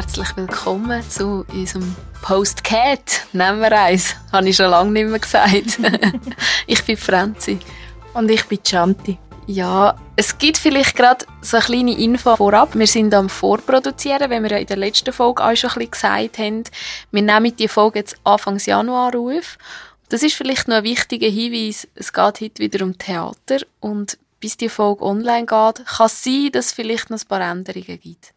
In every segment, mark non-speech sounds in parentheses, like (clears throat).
Herzlich willkommen zu unserem Postcat. Nehmen wir eins. Habe ich schon lange nicht mehr gesagt. (laughs) ich bin Franzi. Und ich bin Chanti. Ja, es gibt vielleicht gerade so eine kleine Info vorab. Wir sind am Vorproduzieren, wie wir ja in der letzten Folge auch schon ein bisschen gesagt haben. Wir nehmen die Folge jetzt Anfang Januar auf. Das ist vielleicht noch ein wichtiger Hinweis. Es geht heute wieder um Theater und bis die Folge online geht, kann es sein, dass es vielleicht noch ein paar Änderungen gibt.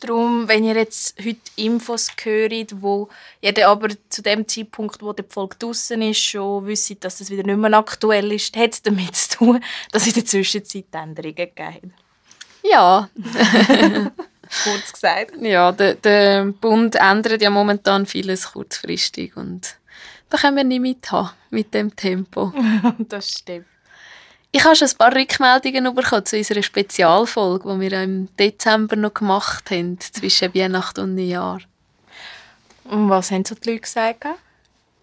Darum, wenn ihr jetzt heute Infos hört, wo ihr aber zu dem Zeitpunkt, wo die Folge draußen ist, schon wisst, dass es wieder nicht mehr aktuell ist, hat es damit zu tun, (laughs) dass es in der Zwischenzeit Änderungen gegeben hat. Ja. (laughs) Kurz gesagt. Ja, der, der Bund ändert ja momentan vieles kurzfristig und da können wir nicht mithaben mit dem Tempo. (laughs) das stimmt. Ich habe schon ein paar Rückmeldungen bekommen zu unserer Spezialfolge, die wir im Dezember noch gemacht haben, zwischen Weihnachten und Neujahr. Und was haben so die Leute gesagt?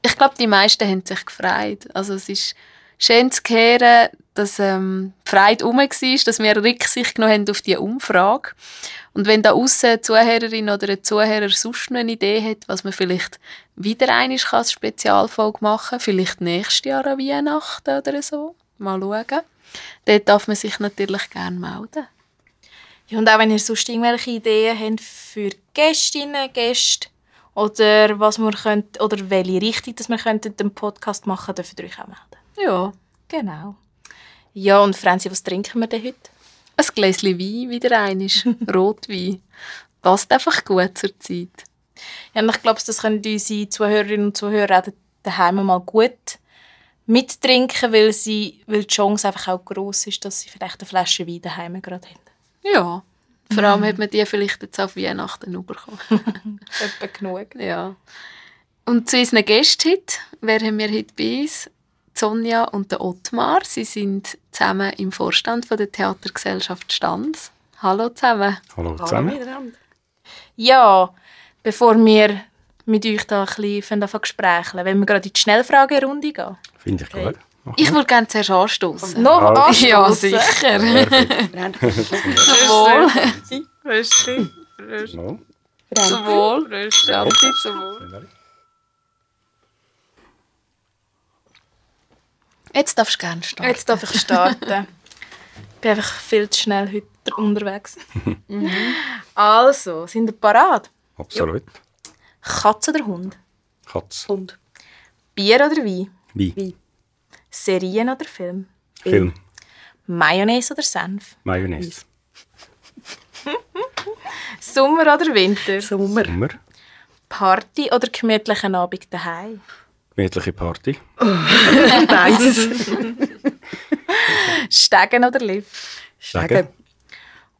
Ich glaube, die meisten haben sich gefreut. Also es ist schön zu hören, dass ähm, die Freude herum war, dass wir Rücksicht genommen haben auf diese Umfrage. Und wenn da außen eine Zuhörerin oder ein Zuhörer sonst noch eine Idee hat, was man vielleicht wieder einmal als Spezialfolge machen kann, vielleicht nächstes Jahr an Weihnachten oder so, mal schauen. Dort darf man sich natürlich gerne melden. Ja, und auch wenn ihr sonst irgendwelche Ideen habt für Gästinnen, Gäste oder was wir könnt, oder welche Richtung dass wir könnten den Podcast machen, dürft ihr euch auch melden. Ja. Genau. Ja, und Franzi, was trinken wir denn heute? Ein Gläschen Wein, wieder einisch. (laughs) Rotwein. Passt einfach gut zur Zeit. Ja, und ich glaube, das können unsere Zuhörerinnen und Zuhörer auch daheim mal gut mittrinken, weil, sie, weil die Chance einfach auch gross ist, dass sie vielleicht eine Flasche Wein daheim gerade haben. Ja, vor allem hat man die vielleicht jetzt auf Weihnachten bekommen. (laughs) Etwa genug. Ja. Und zu unseren Gästen heute, wer haben wir heute bei uns? Sonja und der Ottmar. Sie sind zusammen im Vorstand von der Theatergesellschaft Stanz. Hallo zusammen. Hallo zusammen. Ja, bevor wir mit euch da ein bisschen Gespräche wenn wir gerade in die Schnellfragerunde gehen. Finde ich gut. Okay. Ich würde gerne zuerst anstoßen. Noch anstoßen? Ja, sicher. Zum (laughs) Wohl. Rösti. Zum Wohl. Rösti. Zum Wohl. Jetzt darfst du gerne starten. Jetzt darf ich starten. ich (laughs) bin einfach viel zu schnell heute unterwegs. mhm. Also, sind ihr parat? Absolut. Katze oder Hund? Katze. Hund. Bier oder Wein? Wein. Wein. Serien oder Film? Film. Mayonnaise oder Senf? Mayonnaise. (laughs) Sommer oder Winter? Sommer. Sommer. Party oder gemütlichen Abend daheim? Gemütliche Party. (laughs) Beides. Stegen oder Lift? Stegen.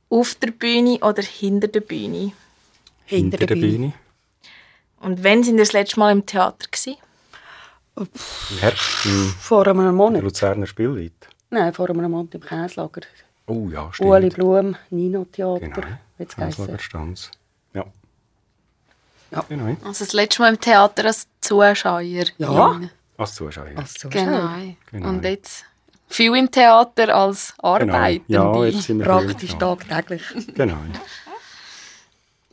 Auf der Bühne oder hinter der Bühne? Hinter, hinter der Bühne. Bühne. Und wann sind Sie das letzte Mal im Theater? Gewesen? Im Herbst? Im vor einem Monat. Luzerner Spielweit? Nein, vor einem Monat im Käslager. Oh ja, stimmt. Ueli Blum, Nino Theater. Genau, Käslager Stanz. Ja. Ja. Genau. Also das letzte Mal im Theater als Zuschauer. Ja. Als Zuschauer. Als Zuschauer. Genau. genau. Und jetzt viel im Theater als Arbeitende. Genau. Ja, jetzt sind wir Praktisch tagtäglich. Genau.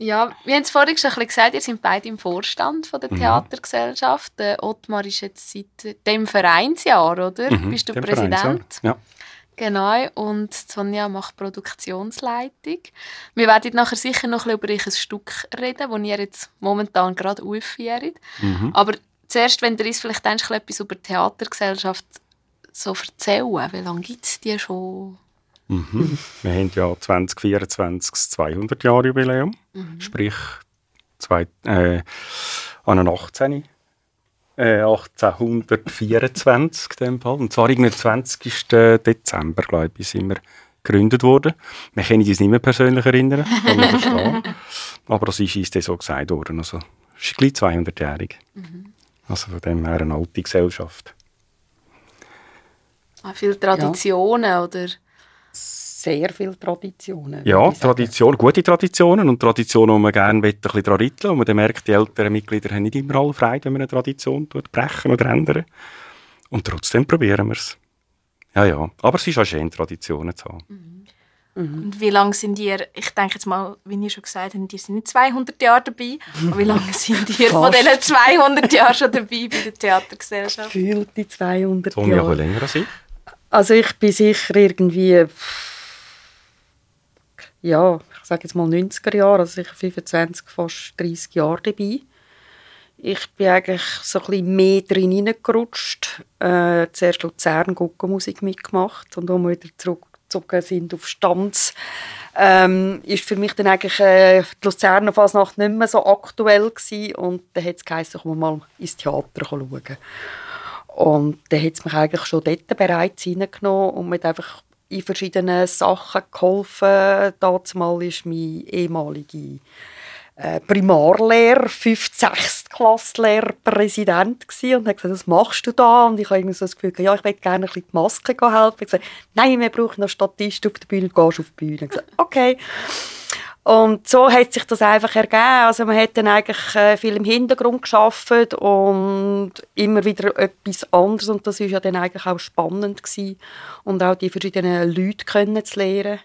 Ja, wir haben es vorhin schon ein bisschen gesagt, ihr seid beide im Vorstand von der mhm. Theatergesellschaft. Der Ottmar ist jetzt seit dem Vereinsjahr, oder? Mhm, Bist du Präsident? Ja. Genau, und Sonja macht Produktionsleitung. Wir werden nachher sicher noch ein bisschen über ein Stück reden, das ihr jetzt momentan gerade aufführt. Mhm. Aber zuerst, wenn ihr uns vielleicht etwas über die Theatergesellschaft so erzählen, wie lange gibt es die schon? Mhm. Wir haben ja 2024 das 200 Jahre Jubiläum, mhm. sprich zwei, äh, an 18. Äh, 1824 in dem Fall. Und zwar am 20. Dezember, glaube ich, sind wir gegründet worden. Wir können uns nicht mehr persönlich erinnern, kann man (laughs) verstehen. Aber das ist uns so gesagt worden. Also, es ist gleich 200-jährig. Mhm. Also von dem her eine alte Gesellschaft. Ah, viele Traditionen, ja. oder? Sehr viele Traditionen. Ja, Tradition, gute Traditionen und Traditionen, die man gerne ein bisschen daran rütteln Und man dann merkt, die älteren Mitglieder haben nicht immer alle Freude, wenn man eine Tradition brechen oder ändern. Und trotzdem probieren wir es. Ja, ja. Aber es ist auch schön, Traditionen zu haben. Mhm. Und wie lange sind ihr, ich denke jetzt mal, wie ihr schon gesagt habt, ihr sind nicht 200 Jahre dabei, aber wie lange sind ihr von diesen 200 Jahren schon dabei bei der Theatergesellschaft? Gefühlt die 200 Sonja, ein Jahre. bisschen länger als ich. Also ich bin sicher irgendwie, ja, ich sage jetzt mal 90er Jahre, also sicher 25, fast 30 Jahre dabei. Ich bin eigentlich so ein bisschen mehr drin hineingerutscht. Äh, zuerst Luzern Guckenmusik mitgemacht und wir wieder zurückgezogen sind auf Stanz, ähm, ist für mich dann eigentlich äh, die Luzerner Fasnacht nicht mehr so aktuell gewesen und dann hat es geheißen, komm mal ins Theater schauen. Und dann hat es mich eigentlich schon dort bereits reingenommen und mir hat einfach in verschiedenen Sachen geholfen. Dazu mal war mein ehemaliger äh, Primarlehrer, 5. 6. Klasslehrer, Präsident gsi und hat gesagt, was machst du da? Und ich habe so das Gefühl, ja, ich möchte gerne ein bisschen die Maske helfen. Ich habe gesagt, nein, wir brauchen noch Statist auf der Bühne, gehst auf die Bühne. Ich habe gesagt, okay. Und so hat sich das einfach ergeben. Also man hat dann eigentlich äh, viel im Hintergrund geschafft und immer wieder etwas anderes und das ist ja dann eigentlich auch spannend gewesen. und auch die verschiedenen Leute kennenzulernen.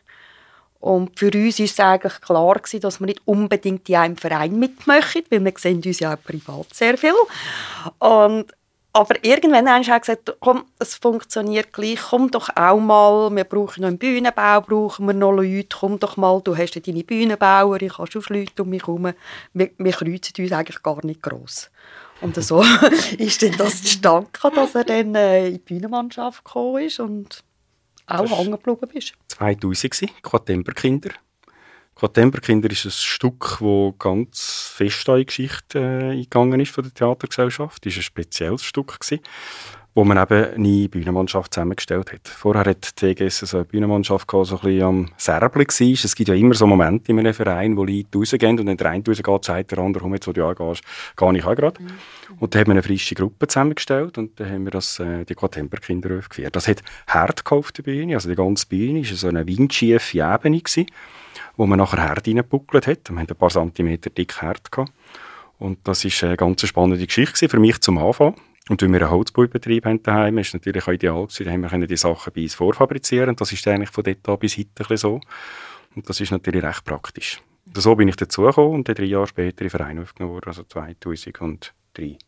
Und für uns ist es eigentlich klar gewesen, dass wir nicht unbedingt in einem Verein mitmachen, weil wir sehen uns ja auch privat sehr viel. Und aber irgendwann haben sie gesagt, komm, es funktioniert gleich, komm doch auch mal, wir brauchen noch einen Bühnenbau, brauchen wir noch Leute, komm doch mal, du hast ja deine Bühnenbauer, ich habe schon Leute um mich herum, wir, wir kreuzen uns eigentlich gar nicht gross. Und so (laughs) ist dann das zustande dass er dann äh, in die Bühnenmannschaft gekommen ist und auch hängen geblieben ist. 2000 gsi, Quatemperkinder. Quatemperkinder ist ein Stück, wo ganz fest in die Geschichte äh, eingegangen ist von der Theatergesellschaft. Das war ein spezielles Stück, gsi, wo man eben eine Bühnenmannschaft zusammengestellt hat. Vorher hat die TGS so eine Bühnenmannschaft gehabt, so ein bisschen am Serbeln war. Es gibt ja immer so Momente in einem Verein, wo Leute rausgehen und wenn der eine rausgeht, sagt der andere, komm jetzt, wo du angehst, gehe ich auch gerade. Und dann haben wir eine frische Gruppe zusammengestellt und dann haben wir das, äh, die Quatemperkinder aufgeführt. Das hat Herd gekauft, die Bühne. Also die ganze Bühne war so eine windschiefe Ebene, gewesen, wo man nachher Herd reingebuckelt hat. Wir hatten ein paar Zentimeter dick Herd. Gehabt. Und das war eine ganz spannende Geschichte für mich zum Anfang. Und weil wir einen Holzbaubetrieb haben daheim, ist natürlich auch ideal gewesen. Da haben wir können die Sachen bei uns vorfabrizieren. Das ist eigentlich von dort an bis heute so. Und das ist natürlich recht praktisch. Und so bin ich dazugekommen und dann drei Jahre später in den Verein aufgenommen worden, also 2003.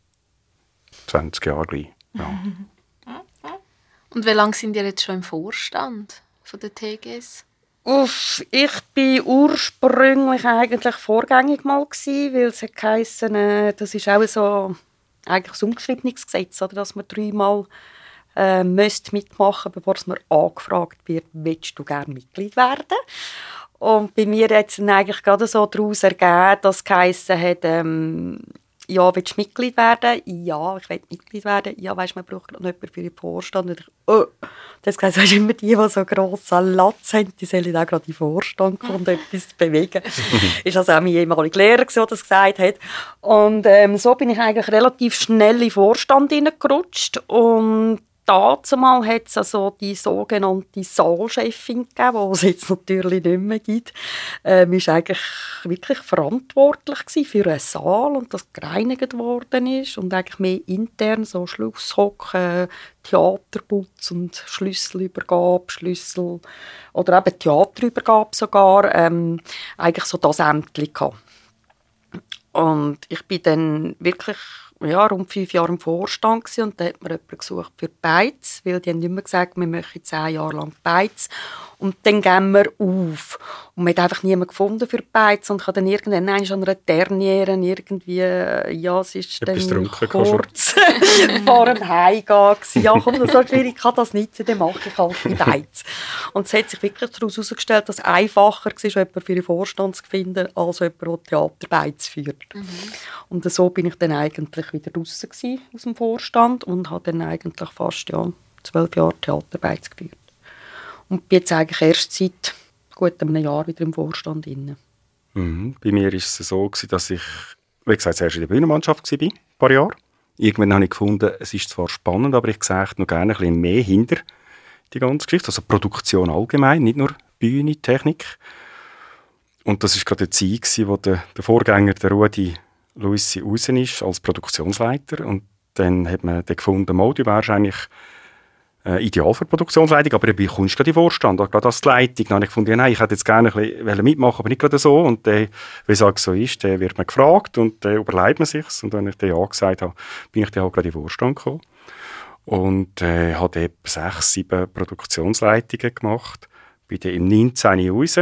20 Jahre gleich. Ja. (laughs) Und wie lange sind ihr jetzt schon im Vorstand von der TGS? Uff, ich bin ursprünglich eigentlich vorgängig mal gsi, weil es hat geheissen, äh, das ist auch so eigentlich ein ungeschriebenes Gesetz, oder, dass man dreimal äh, müsst mitmachen, bevor es mir angefragt wird, willst du gerne Mitglied werden? Und bei mir hat es eigentlich gerade so daraus ergeben, dass es geheissen hat, ähm, ja, willst du Mitglied werden? Ja, ich will Mitglied werden. Ja, weißt du, man braucht noch jemanden für den Vorstand. Und ich, oh. Das heisst, weißt, immer die, die so grossen Latz haben, die sollen auch gerade in den Vorstand kommen und etwas bewegen. (laughs) ist also auch mein ehemaliger Lehrer, der das gesagt hat. Und ähm, so bin ich eigentlich relativ schnell in den Vorstand hineingerutscht. Und dazumal hat es also die sogenannte Saalchefin gegeben, die es jetzt natürlich nicht mehr gibt. Ähm, ist eigentlich wirklich verantwortlich für einen Saal und das gereinigt worden ist und eigentlich mehr intern so Schlusshocken, Theaterputz und Schlüsselübergabe, Schlüssel oder eben Theaterübergabe sogar, ähm, eigentlich so das Ämtchen gehabt. Und ich bin dann wirklich ja, rund fünf Jahre im Vorstand gewesen, und da hat mir jemand gesucht für Beiz, weil die haben immer gesagt, wir möchten zehn Jahre lang Beiz und dann gehen wir auf. Und man hat einfach niemanden gefunden für die Beiz und ich habe dann irgendwann nein, an einer Derniere irgendwie, ja, es ist Etwas dann getrunken schon. kurz (laughs) vor dem Heimgehen. Ja, komm, das ist so schwierig, ich kann das nicht, dann mache ich halt die Beiz. Und es hat sich wirklich daraus herausgestellt, dass es einfacher war, jemanden für den Vorstand zu finden, als jemanden, der Theaterbeiz führt. Und so bin ich dann eigentlich wieder gewesen aus dem Vorstand und habe dann eigentlich fast ja, zwölf Jahre Theaterbeiz geführt. Und bin jetzt eigentlich erst seit gut einem Jahr wieder im Vorstand inne. Mhm. Bei mir war es so, gewesen, dass ich, wie gesagt, zuerst in der Bühnenmannschaft war, ein paar Jahre. Irgendwann habe ich gefunden, es ist zwar spannend, aber ich sehe noch gerne ein bisschen mehr hinter die ganze Geschichte. Also Produktion allgemein, nicht nur Bühne, Technik. Und das war gerade die Zeit, gewesen, wo der, der Vorgänger, der Rudi Luissi, raus ist als Produktionsleiter. Und dann hat man dann gefunden, mal, du wärst eigentlich äh, ideal für Produktionsleitung, aber wie kommst du gerade den Vorstand, gerade als Leitung. Dann habe ich gefunden, nein, ich hätte jetzt gerne ein bisschen mitmachen, aber nicht gerade so. Und äh, wie es halt so ist, dann wird man gefragt und dann überlegt man sich Und wenn ich dann Ja gesagt habe, bin ich dann auch gerade in den Vorstand gekommen. Und äh, habe etwa sechs, sieben Produktionsleitungen gemacht. Bin dann im 19. raus.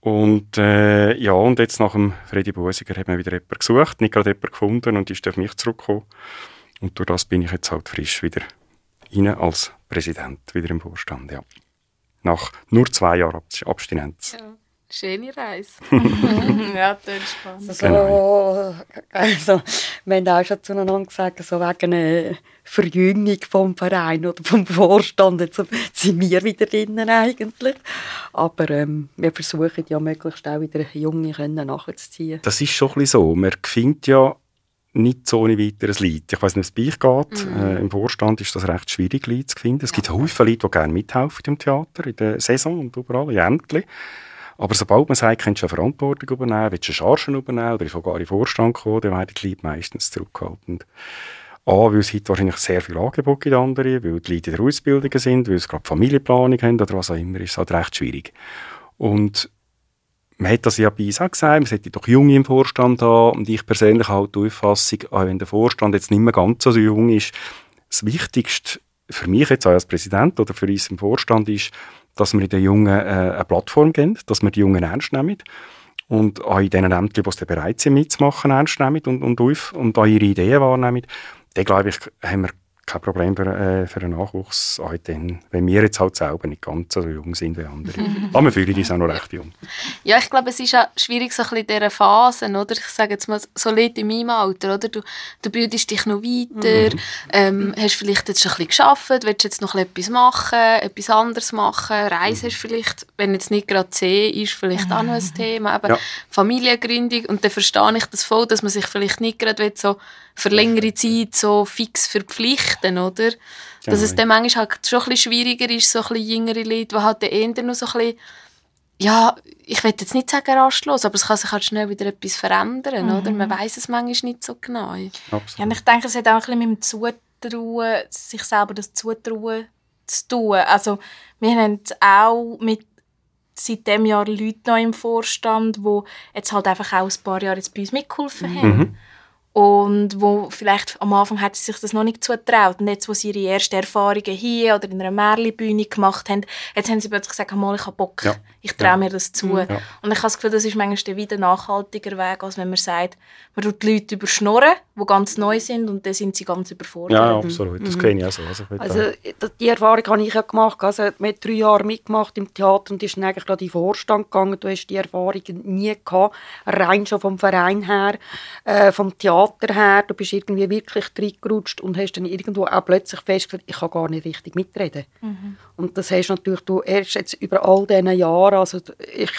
Und äh, ja, und jetzt nach dem Freddy Busiger hat man wieder jemanden gesucht, nicht gerade jemanden gefunden und ist auf mich zurückgekommen. Und durch das bin ich jetzt halt frisch wieder rein als Präsident, wieder im Vorstand, ja. Nach nur zwei Jahren Abstinenz. Ja. Schöne Reise. (laughs) (laughs) ja, das ist spannend. Also, genau. also, wir haben auch schon zueinander gesagt, so wegen einer Verjüngung vom Verein oder vom Vorstand, jetzt sind wir wieder drinnen eigentlich. Aber ähm, wir versuchen ja möglichst auch wieder Junge nachzuziehen. Das ist schon ein bisschen so. Man findet ja nicht so ohne weiteres Leid. Ich weiß nicht, wie es bei euch geht. Mhm. Äh, Im Vorstand ist das recht schwierig, Leute zu finden. Es gibt ja. viele Leute, die gerne mithelfen im Theater, in der Saison und überall, in Ämtern. Aber sobald man sagt, kannst du eine Verantwortung übernehmen, willst du eine Charge übernehmen oder sogar in den Vorstand kommen, dann werden die Leute meistens zurückgehalten. A, weil es heute wahrscheinlich sehr viel Angebot gibt, andere, weil die Leute in der Ausbildung sind, weil sie gerade Familienplanung haben oder was auch immer, ist es halt recht schwierig. Und man hat das ja bei uns auch gesagt, man sollte doch Junge im Vorstand haben und ich persönlich halt die Auffassung, auch wenn der Vorstand jetzt nicht mehr ganz so jung ist, das Wichtigste für mich jetzt auch als Präsident oder für uns im Vorstand ist, dass wir den Jungen äh, eine Plattform geben, dass wir die Jungen ernst nehmen und auch in den Ämtern, die bereit sind mitzumachen, ernst nehmen und, und, auf, und auch ihre Ideen wahrnehmen. Dann glaube ich, haben wir kein Problem für, äh, für den Nachwuchs, auch dann, wenn wir jetzt halt selber nicht ganz so jung sind wie andere. (laughs) Aber wir fühlen uns auch noch recht jung. Ja, ich glaube, es ist auch schwierig so ein bisschen in dieser Phase, oder? Ich sage jetzt mal, so Leute in meinem Alter, oder? Du, du bildest dich noch weiter, mhm. ähm, hast vielleicht jetzt schon ein bisschen gearbeitet, willst jetzt noch etwas machen, etwas anderes machen, Reisen mhm. vielleicht, wenn jetzt nicht gerade C ist, vielleicht auch noch ein Thema, aber ja. Familiengründung und dann verstehe ich das voll, dass man sich vielleicht nicht gerade so für längere Zeit so fix verpflichten, oder? Genau. Dass es dann manchmal halt schon ein bisschen schwieriger ist, so ein bisschen jüngere Leute, die halt eher noch so ein bisschen, ja, ich will jetzt nicht sagen rastlos, aber es kann sich halt schnell wieder etwas verändern, mhm. oder? Man weiß es manchmal nicht so genau. Absolut. Ja, und ich denke, es hat auch ein bisschen mit dem Zutrauen, sich selber das Zutrauen zu tun. Also, wir haben auch mit seit dem Jahr Leute noch im Vorstand, die jetzt halt einfach auch ein paar Jahre jetzt bei uns mitgeholfen haben. Mhm und wo vielleicht am Anfang hat sie sich das noch nicht zutraut und jetzt, wo sie ihre ersten Erfahrungen hier oder in einer Märli-Bühne gemacht haben, jetzt haben sie plötzlich gesagt, mal, ich habe Bock, ja. ich traue ja. mir das zu. Ja. Und ich habe das Gefühl, das ist manchmal wieder ein nachhaltiger Weg, als wenn man sagt, man tut die Leute überschnorren, die ganz neu sind und dann sind sie ganz überfordert. Ja, absolut, das mhm. kenne ich auch so. Also, also die Erfahrung habe ich ja gemacht, also mit drei Jahren mitgemacht im Theater und ist dann eigentlich gerade in den Vorstand gegangen, du hast die Erfahrung nie gehabt, rein schon vom Verein her, äh, vom Theater Theater her, du bist irgendwie wirklich reingerutscht und hast dann irgendwo auch plötzlich festgestellt, ich kann gar nicht richtig mitreden. Mhm. Und das hast natürlich du erst jetzt über all diese Jahre, also ich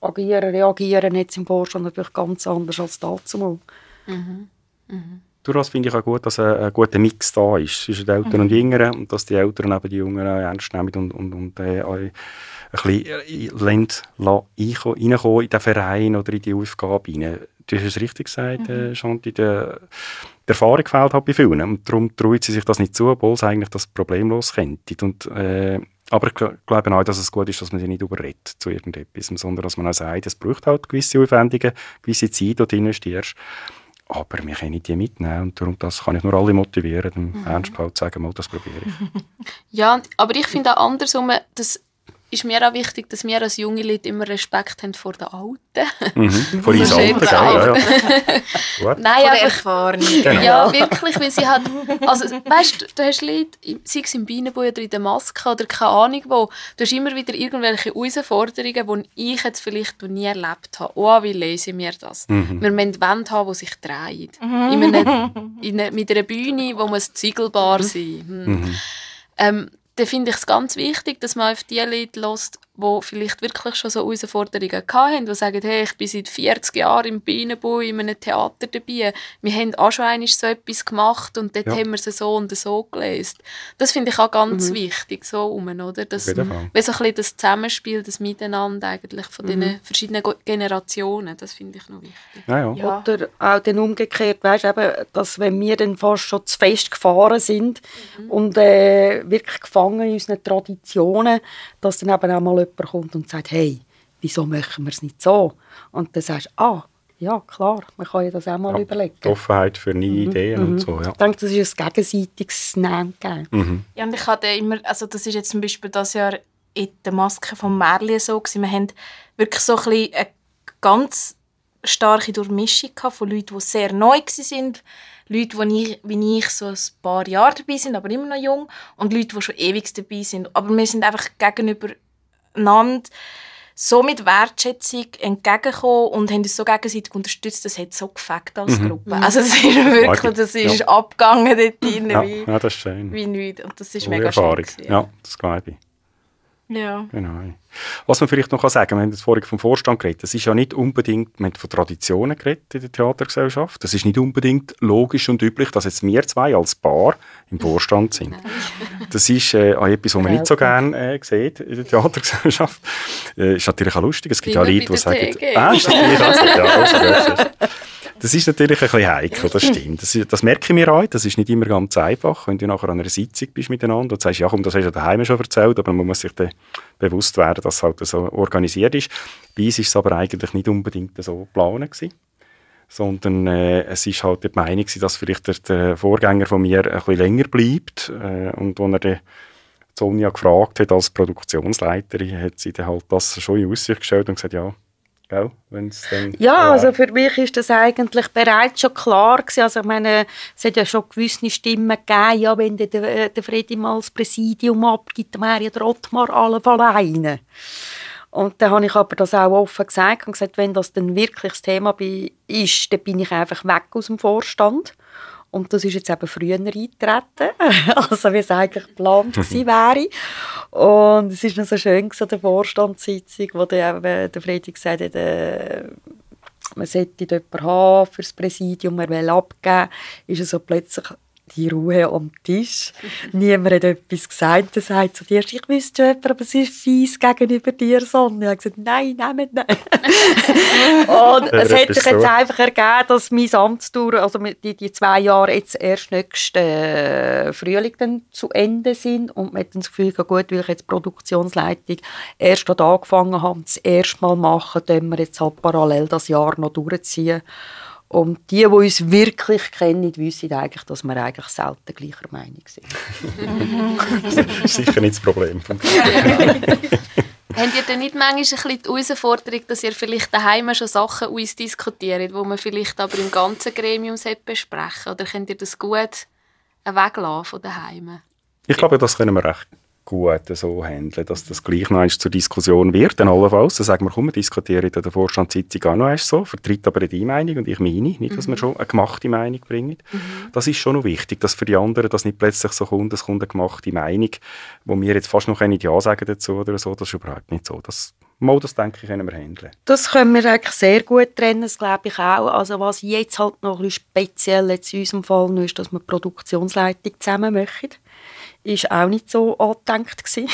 agiere, reagiere jetzt im Vorstand natürlich ganz anders als dazu. Mhm. Mhm. Daraus finde ich auch gut, dass ein, ein guter Mix da ist zwischen den Eltern mhm. und Jüngeren und dass die Eltern eben die Jungen ernst nehmen und, und, und äh, auch ein bisschen äh, reinkommen in den Verein oder in die Aufgabe hinein du hast es richtig gesagt, mhm. äh, Chanti, der, der Erfahrung fehlt halt bei vielen. Und darum traut sie sich das nicht zu, obwohl sie eigentlich das problemlos kennt. Und, äh, aber ich glaube auch, dass es gut ist, dass man sie nicht überredet zu irgendetwas, sondern dass man auch sagt, es braucht halt gewisse Aufwendungen, gewisse Zeit, die du investierst. Aber wir können die mitnehmen und darum das kann ich nur alle motivieren, dem mhm. Ernstfall zu sagen, mal, das probiere ich. (laughs) ja, aber ich finde auch andersrum, dass ist mir auch wichtig, dass wir als junge Leute immer Respekt haben vor den Alten. Mhm. (laughs) Vor uns Alten? Ja, ja. Nein, aber, genau. ja, wirklich, weil sie halt, also, weißt du, du hast Leute, sei es im Bienenbau oder in der Maske oder keine Ahnung wo, du hast immer wieder irgendwelche Herausforderungen, die ich jetzt vielleicht noch nie erlebt habe. Oh, wie lesen wir das? Mhm. Wir müssen Wände haben, die sich drehen. Mhm. In einem, in einer, mit einer Bühne, wo muss ziegelbar sein. Hm. Mhm. Ähm, dann finde ich es ganz wichtig, dass man auf die Leute lässt, die vielleicht wirklich schon so Herausforderungen hatten, die sagen, hey, ich bin seit 40 Jahren im Bienenbau in einem Theater dabei. Wir haben auch schon einmal so etwas gemacht und dort ja. haben wir es so und so gelesen. Das finde ich auch ganz mhm. wichtig, so um, oder? Das, wenn so ein bisschen das Zusammenspiel, das Miteinander eigentlich von mhm. den verschiedenen Generationen, das finde ich noch wichtig. Ja, ja. Oder auch dann umgekehrt, weißt, eben, dass wenn wir dann fast schon zu fest gefahren sind mhm. und äh, wirklich gefangen in unseren Traditionen, dass dann eben auch mal jemand kommt und sagt, hey, wieso machen wir es nicht so? Und dann sagst du, ah, ja, klar, man kann ja das auch mal ja, überlegen. Offenheit für neue mhm. Ideen mhm. und so, ja. Ich denke, das ist ein gegenseitiges Nehmen mhm. Ja, und ich hatte immer, also das ist jetzt zum Beispiel das Jahr in der Maske von Merlin so gewesen. Wir haben wirklich so ein bisschen eine ganz starke Durchmischung von Leuten, die sehr neu waren, Leute, die ich, wie ich so ein paar Jahre dabei sind, aber immer noch jung, und Leute, die schon ewig dabei sind. Aber wir sind einfach gegenübereinander so mit Wertschätzung entgegengekommen und haben uns so gegenseitig unterstützt, das hat so gefällt als mhm. Gruppe. Also das ist wirklich, das ist ja. abgegangen dort drin, ja. wie, ja, das ist schön. wie nichts. Und das ist Gute mega Erfahrung. schön. Ja. ja, das glaube ich. Ja. Genau. Was man vielleicht noch sagen kann, wir haben jetzt vorhin vom Vorstand geredet, das ist ja nicht unbedingt, wir haben von Traditionen geredet in der Theatergesellschaft, das ist nicht unbedingt logisch und üblich, dass jetzt wir zwei als Paar im Vorstand sind. (laughs) Das ist äh, auch etwas, was man nicht so gerne äh, sieht in der Theatergesellschaft. Äh, ist natürlich auch lustig, es gibt ja Leute, die sagen, ah, ist (laughs) das ja, also, das ist natürlich ein bisschen heikel, das stimmt. Das, das merke ich mir auch, das ist nicht immer ganz einfach, wenn du nachher an einer Sitzung bist miteinander und sagst, ja komm, das hast du daheim schon erzählt, aber man muss sich dann bewusst werden, dass es halt so organisiert ist. Bei uns war es aber eigentlich nicht unbedingt so geplant gewesen sondern äh, es ist halt die Meinung dass vielleicht der, der, Vorgänger von mir ein bisschen länger bleibt äh, und als er Sonja gefragt hat als Produktionsleiterin, hat sie dann halt das schon in Aussicht gestellt und gesagt, ja, Gell? Wenn's dann ja, also für mich ist das eigentlich bereits schon klar gewesen. Also ich meine, es hat ja schon gewisse Stimmen gegeben, ja, wenn der, der Fredi mal das Präsidium abgibt, dann wäre ja der Ottmar alle alleine. Und dann habe ich aber das auch offen gesagt und gesagt, wenn das dann wirklich das Thema ist, dann bin ich einfach weg aus dem Vorstand. Und das ist jetzt eben früher eingetreten, (laughs) also wie es eigentlich geplant gewesen (laughs) wäre. Und es ist noch so schön an der Vorstandssitzung, wo der, der Friedrich gesagt hat, äh, man sollte jemanden haben für das Präsidium, er will abgeben, ist so plötzlich die Ruhe am Tisch. (laughs) Niemand hat etwas gesagt. Er sagt zu dir, ich wüsste schon jemand, aber sie ist fies gegenüber dir, Sonne. Ich habe gesagt, nein, nehmt nicht. (laughs) und es hat sich jetzt einfach ergeben, dass mein Amtstour, also die, die zwei Jahre jetzt erst nächsten äh, Frühling dann zu Ende sind und man hat das Gefühl, gut, weil ich jetzt Produktionsleitung erst angefangen habe, das erste Mal machen, können wir jetzt halt parallel das Jahr noch durchziehen. Und die, die uns wirklich kennen, wissen eigentlich, dass wir eigentlich selten gleicher Meinung sind. das (laughs) ist sicher nicht das Problem. Habt ihr denn nicht manchmal ein bisschen die Herausforderung, dass ihr vielleicht daheim schon Sachen diskutiert, wo man vielleicht aber im ganzen Gremium besprechen Oder könnt ihr das gut weglassen von daheim? Ich glaube, das können wir recht gut so handeln, dass das gleich noch zur Diskussion wird. Dann allenfalls, dann sagen wir, komm, wir diskutieren in der Vorstandssitzung auch noch so, vertritt aber die Meinung und ich meine, nicht, dass wir mhm. schon eine gemachte Meinung bringen. Mhm. Das ist schon noch wichtig, dass für die anderen das nicht plötzlich so kommt, es kommt eine gemachte Meinung, wo wir jetzt fast noch nicht Ja sagen dazu oder so, das ist überhaupt nicht so. Das Mal, das denke ich, können wir handeln. Das können wir eigentlich sehr gut trennen, das glaube ich auch. Also was jetzt halt noch ein bisschen speziell in unserem Fall ist, dass wir Produktionsleitung zusammen machen ist auch nicht so angedenkt (laughs)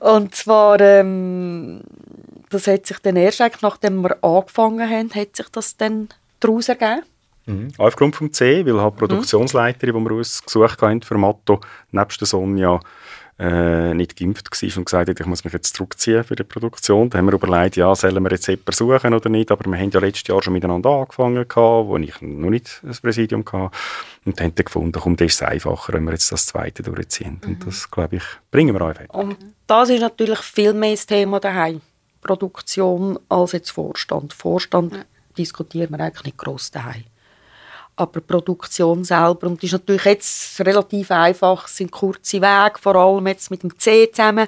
und zwar ähm, das hat sich dann erst eigentlich, nachdem wir angefangen haben, hat sich das dann daraus ergeben. Mhm. Aufgrund vom C, weil halt Produktionsleiterin, die wir ausgesucht haben für Matto, nebst der Sonja äh, nicht geimpft war und gesagt hat, ich muss mich jetzt zurückziehen für die Produktion. Da haben wir überlegt, ja, sollen wir jetzt jemanden suchen oder nicht, aber wir haben ja letztes Jahr schon miteinander angefangen, gehabt, wo ich noch nicht das Präsidium hatte und haben dann gefunden, komm, das ist einfacher, wenn wir jetzt das Zweite durchziehen. Mhm. Und das, glaube ich, bringen wir einfach. Und das ist natürlich viel mehr das Thema daheim. Produktion als jetzt Vorstand. Vorstand ja. diskutieren wir eigentlich nicht gross daheim aber die Produktion selber. Und ist natürlich jetzt relativ einfach, es sind kurze Wege, vor allem jetzt mit dem C zusammen.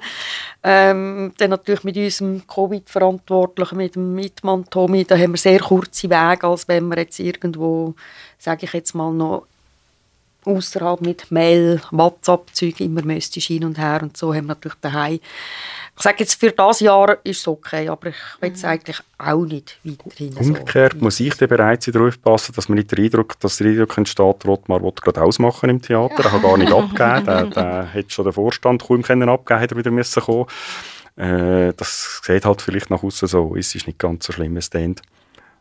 Ähm, dann natürlich mit unserem Covid-Verantwortlichen, mit dem Mitmann Tommy, da haben wir sehr kurze Wege, als wenn wir jetzt irgendwo, sage ich jetzt mal noch, außerhalb mit Mail, WhatsApp-Zeug immer müsste hin und her und so haben wir natürlich daheim ich sage jetzt, für das Jahr ist es okay, aber ich will es eigentlich auch nicht weiterhin Umgekehrt so. muss ich dann bereit sein, darauf passen, dass man nicht den Eindruck, dass der Eindruck entsteht, Rottmar will gerade ausmachen im Theater, er hat gar nicht (laughs) abgegeben, der, der hätte schon den Vorstand kaum können abgeben, hätte er wieder müssen kommen. Äh, das sieht halt vielleicht nach außen so, es ist nicht ganz so schlimm, es.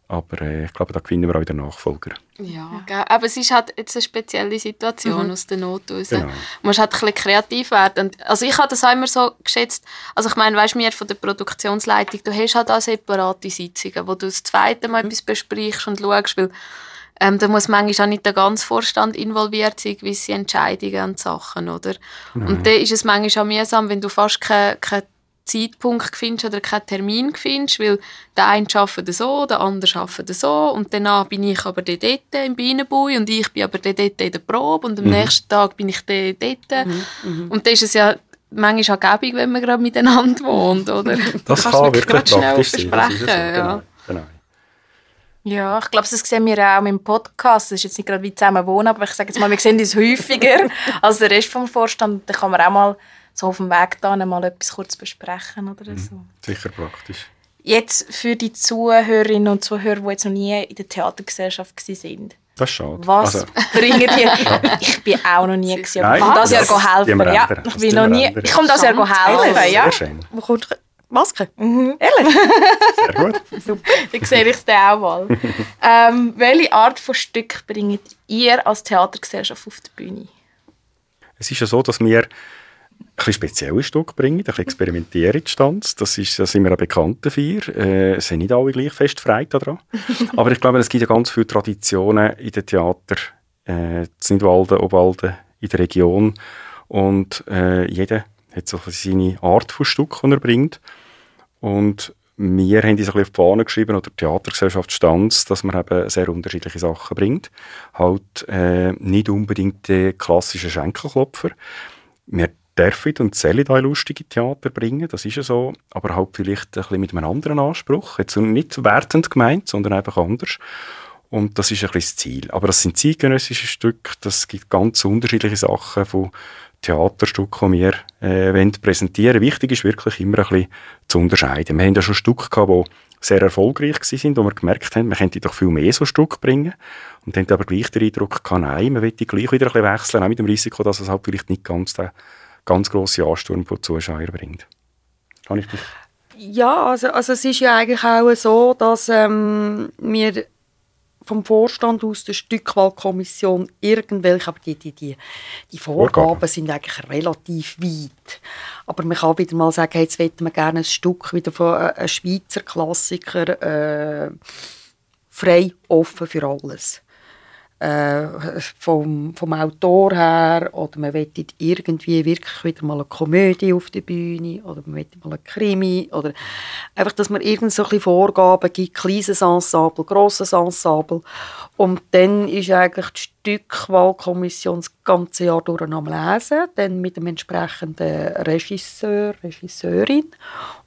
Aber äh, ich glaube, da gewinnen wir auch wieder Nachfolger. Ja, ja. aber es ist halt jetzt eine spezielle Situation mhm. aus der Not raus. Genau. Man muss halt ein bisschen kreativ werden. Und, also ich habe das auch immer so geschätzt, also ich meine, weißt du, mir von der Produktionsleitung, du hast halt auch separate Sitzungen, wo du das zweite Mal mhm. etwas besprichst und schaust, weil ähm, da muss manchmal auch nicht der ganze Vorstand involviert sein, gewisse Entscheidungen und Sachen, oder? Mhm. Und da ist es manchmal auch mühsam, wenn du fast keine, keine Zeitpunkt findest oder keinen Termin findest, weil der eine arbeitet so, der andere arbeitet so und danach bin ich aber dort im Bienenbui und ich bin aber dort in der Probe und am mhm. nächsten Tag bin ich dort. Mhm. Mhm. Und dann ist es ja manchmal auch gäbig, wenn man gerade miteinander wohnt, oder? (laughs) Das kann wirklich praktisch sein. Das ist so, ja. Genau. Ja, ich glaube, das sehen wir auch im Podcast. Das ist jetzt nicht gerade wie zusammen wohnen, aber ich sage jetzt mal, wir sehen uns (laughs) häufiger als der Rest vom Vorstand. Da kann man auch mal so auf dem Weg da mal etwas kurz besprechen oder mhm. so. Sicher praktisch. Jetzt für die Zuhörerinnen und Zuhörer, die jetzt noch nie in der Theatergesellschaft sind. Das ist schade. Was also. bringen die? (laughs) Ich bin auch noch nie gewesen, aber ich komme das Jahr helfen. Ja, ich bin noch nie. Ich komme das Jahr helfen. Ja. Sehr schön. Wo kommt Maske? Mhm. Ehrlich? (laughs) Sehr gut. Super. Dann sehe ich es auch mal. (laughs) ähm, welche Art von Stück bringt ihr als Theatergesellschaft auf die Bühne? Es ist ja so, dass wir bisschen spezielle Stücke bringen, ein bisschen experimentieren in Stanz. Das, ist, da sind wir auch bekannt dafür. Äh, es sind nicht alle gleich fest frei daran. (laughs) Aber ich glaube, es gibt ja ganz viele Traditionen in den Theater, äh, in Nidwalden, Obwalden, in der Region. Und äh, jeder hat so seine Art von Stück, die er bringt. Und wir haben uns ein bisschen auf die Fahne geschrieben, oder die Theatergesellschaft Stanz, dass man eben sehr unterschiedliche Sachen bringt. Halt äh, nicht unbedingt die klassischen Schenkelklopfer. Wir dürfen und sollen auch lustige Theater bringen, das ist ja so, aber halt vielleicht ein bisschen mit einem anderen Anspruch, jetzt nicht wertend gemeint, sondern einfach anders. Und das ist ein bisschen das Ziel. Aber das sind zeitgenössische Stücke, das gibt ganz unterschiedliche Sachen von Theaterstücken, die wir äh, präsentieren Wichtig ist wirklich immer ein bisschen zu unterscheiden. Wir haben ja schon Stücke gehabt, die sehr erfolgreich waren, wo wir gemerkt haben, man könnte doch viel mehr so Stücke bringen. Und dann aber gleich den Eindruck gehabt, nein, man möchte gleich wieder ein bisschen wechseln, auch mit dem Risiko, dass es halt vielleicht nicht ganz der ganz grosse Ansturm von Zuschauern bringt. Kann ich dich? Ja, also, also es ist ja eigentlich auch so, dass ähm, wir vom Vorstand aus der Stückwahlkommission irgendwelche, aber die, die, die, die Vorgaben, Vorgaben, sind eigentlich relativ weit. Aber man kann wieder mal sagen, jetzt möchten wir gerne ein Stück wieder von äh, einem Schweizer Klassiker äh, frei offen für alles äh, vom, vom Autor her oder man will irgendwie wirklich wieder mal eine Komödie auf der Bühne oder man will mal ein Krimi oder einfach, dass man irgend so ein Vorgaben gibt, kleines Ensemble, grosses Ensemble. Und dann ist eigentlich die Stückwahlkommission das ganze Jahr durch am Lesen, dann mit dem entsprechenden Regisseur, Regisseurin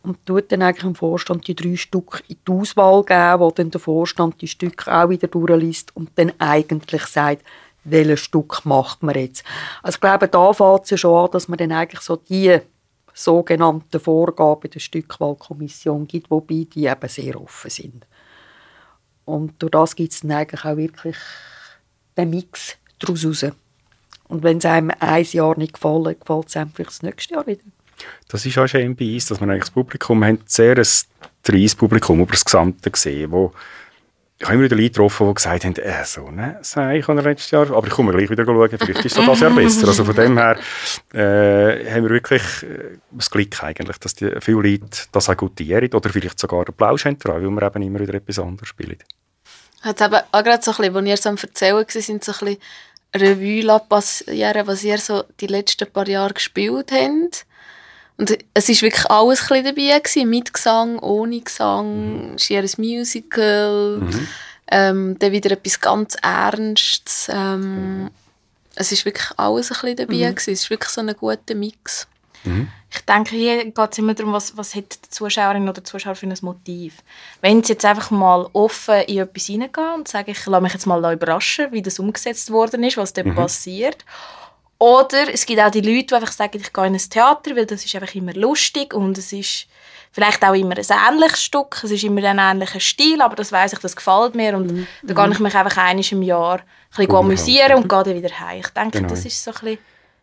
und tut dann eigentlich dem Vorstand die drei Stück in die Auswahl geben, wo dann der Vorstand die Stücke auch wieder durchliest und dann eigentlich sagt, welches Stück macht man jetzt. Also ich glaube, da fängt es ja schon an, dass man dann eigentlich so die sogenannten Vorgaben der Stückwahlkommission gibt, wobei die eben sehr offen sind. Und durch das gibt es dann eigentlich auch wirklich den Mix daraus raus. Und wenn es einem ein Jahr nicht gefällt, gefällt es einem vielleicht das nächste Jahr wieder. Das ist auch schön bei uns, dass wir eigentlich das Publikum haben, sehr ein treies Publikum über das Gesamte gesehen, wo ich habe immer wieder Leute getroffen, die gesagt haben, äh, so, ne, sei ich letztes Jahr, aber ich komme gleich wieder schauen, vielleicht ist das Jahr besser. Also von dem her äh, haben wir wirklich äh, das Glück eigentlich, dass die, viele Leute das auch gutieren oder vielleicht sogar Applaus haben, weil wir eben immer wieder etwas anderes spielen. Hat eben auch gerade so ein bisschen, als ihr so am Erzählen war, sind so ein bisschen Revue passieren, was ihr so die letzten paar Jahre gespielt habt. Und es war wirklich alles ein dabei, gewesen, mit Gesang, ohne Gesang, mhm. schier ein Musical, mhm. ähm, dann wieder etwas ganz Ernstes. Ähm, mhm. Es war wirklich alles ein bisschen dabei. Mhm. Gewesen. Es ist wirklich so ein guter Mix. Mhm. Ich denke, hier geht es immer darum, was, was hat die Zuschauerin oder der Zuschauer für ein Motiv. Wenn sie jetzt einfach mal offen in etwas hineingehen und sagen, ich lasse mich jetzt mal überraschen, wie das umgesetzt worden ist, was dort mhm. passiert, Oder es gibt auch die Leute, die einfach sagen, ich gehe in ein Theater, weil das ist einfach immer lustig und es ist vielleicht auch immer ein ähnliches Stück, es ist immer ein ähnlicher Stil, aber das weiß ich, das gefällt mir und mhm. da kann ich mich einfach einiges im Jahr ein bisschen amüsieren und gehe dann wieder heim. Ich denke, genau. das ist so ein bisschen...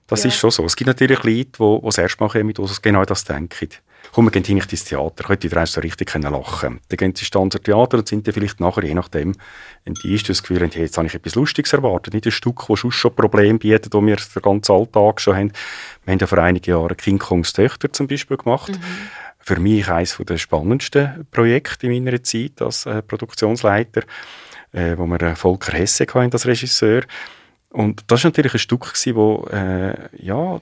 Das ja. ist schon so. Es gibt natürlich Leute, die, die das erste Mal kommen, die genau das denken komm, wir gehen hinein ins Theater, könnt ihr so richtig lachen Dann gehen sie ins Theater und sind dann vielleicht nachher, je nachdem, wenn die ist das Gefühl haben, hey, jetzt habe ich etwas Lustiges erwartet, nicht ein Stück, das schon Probleme bietet, das wir den ganzen Alltag schon haben. Wir haben ja vor einigen Jahren King Kongs Töchter zum Beispiel gemacht. Mhm. Für mich eines der spannendsten Projekte in meiner Zeit als äh, Produktionsleiter, äh, wo wir äh, Volker Hesse hatten als Regisseur. Und das war natürlich ein Stück, das äh, ja,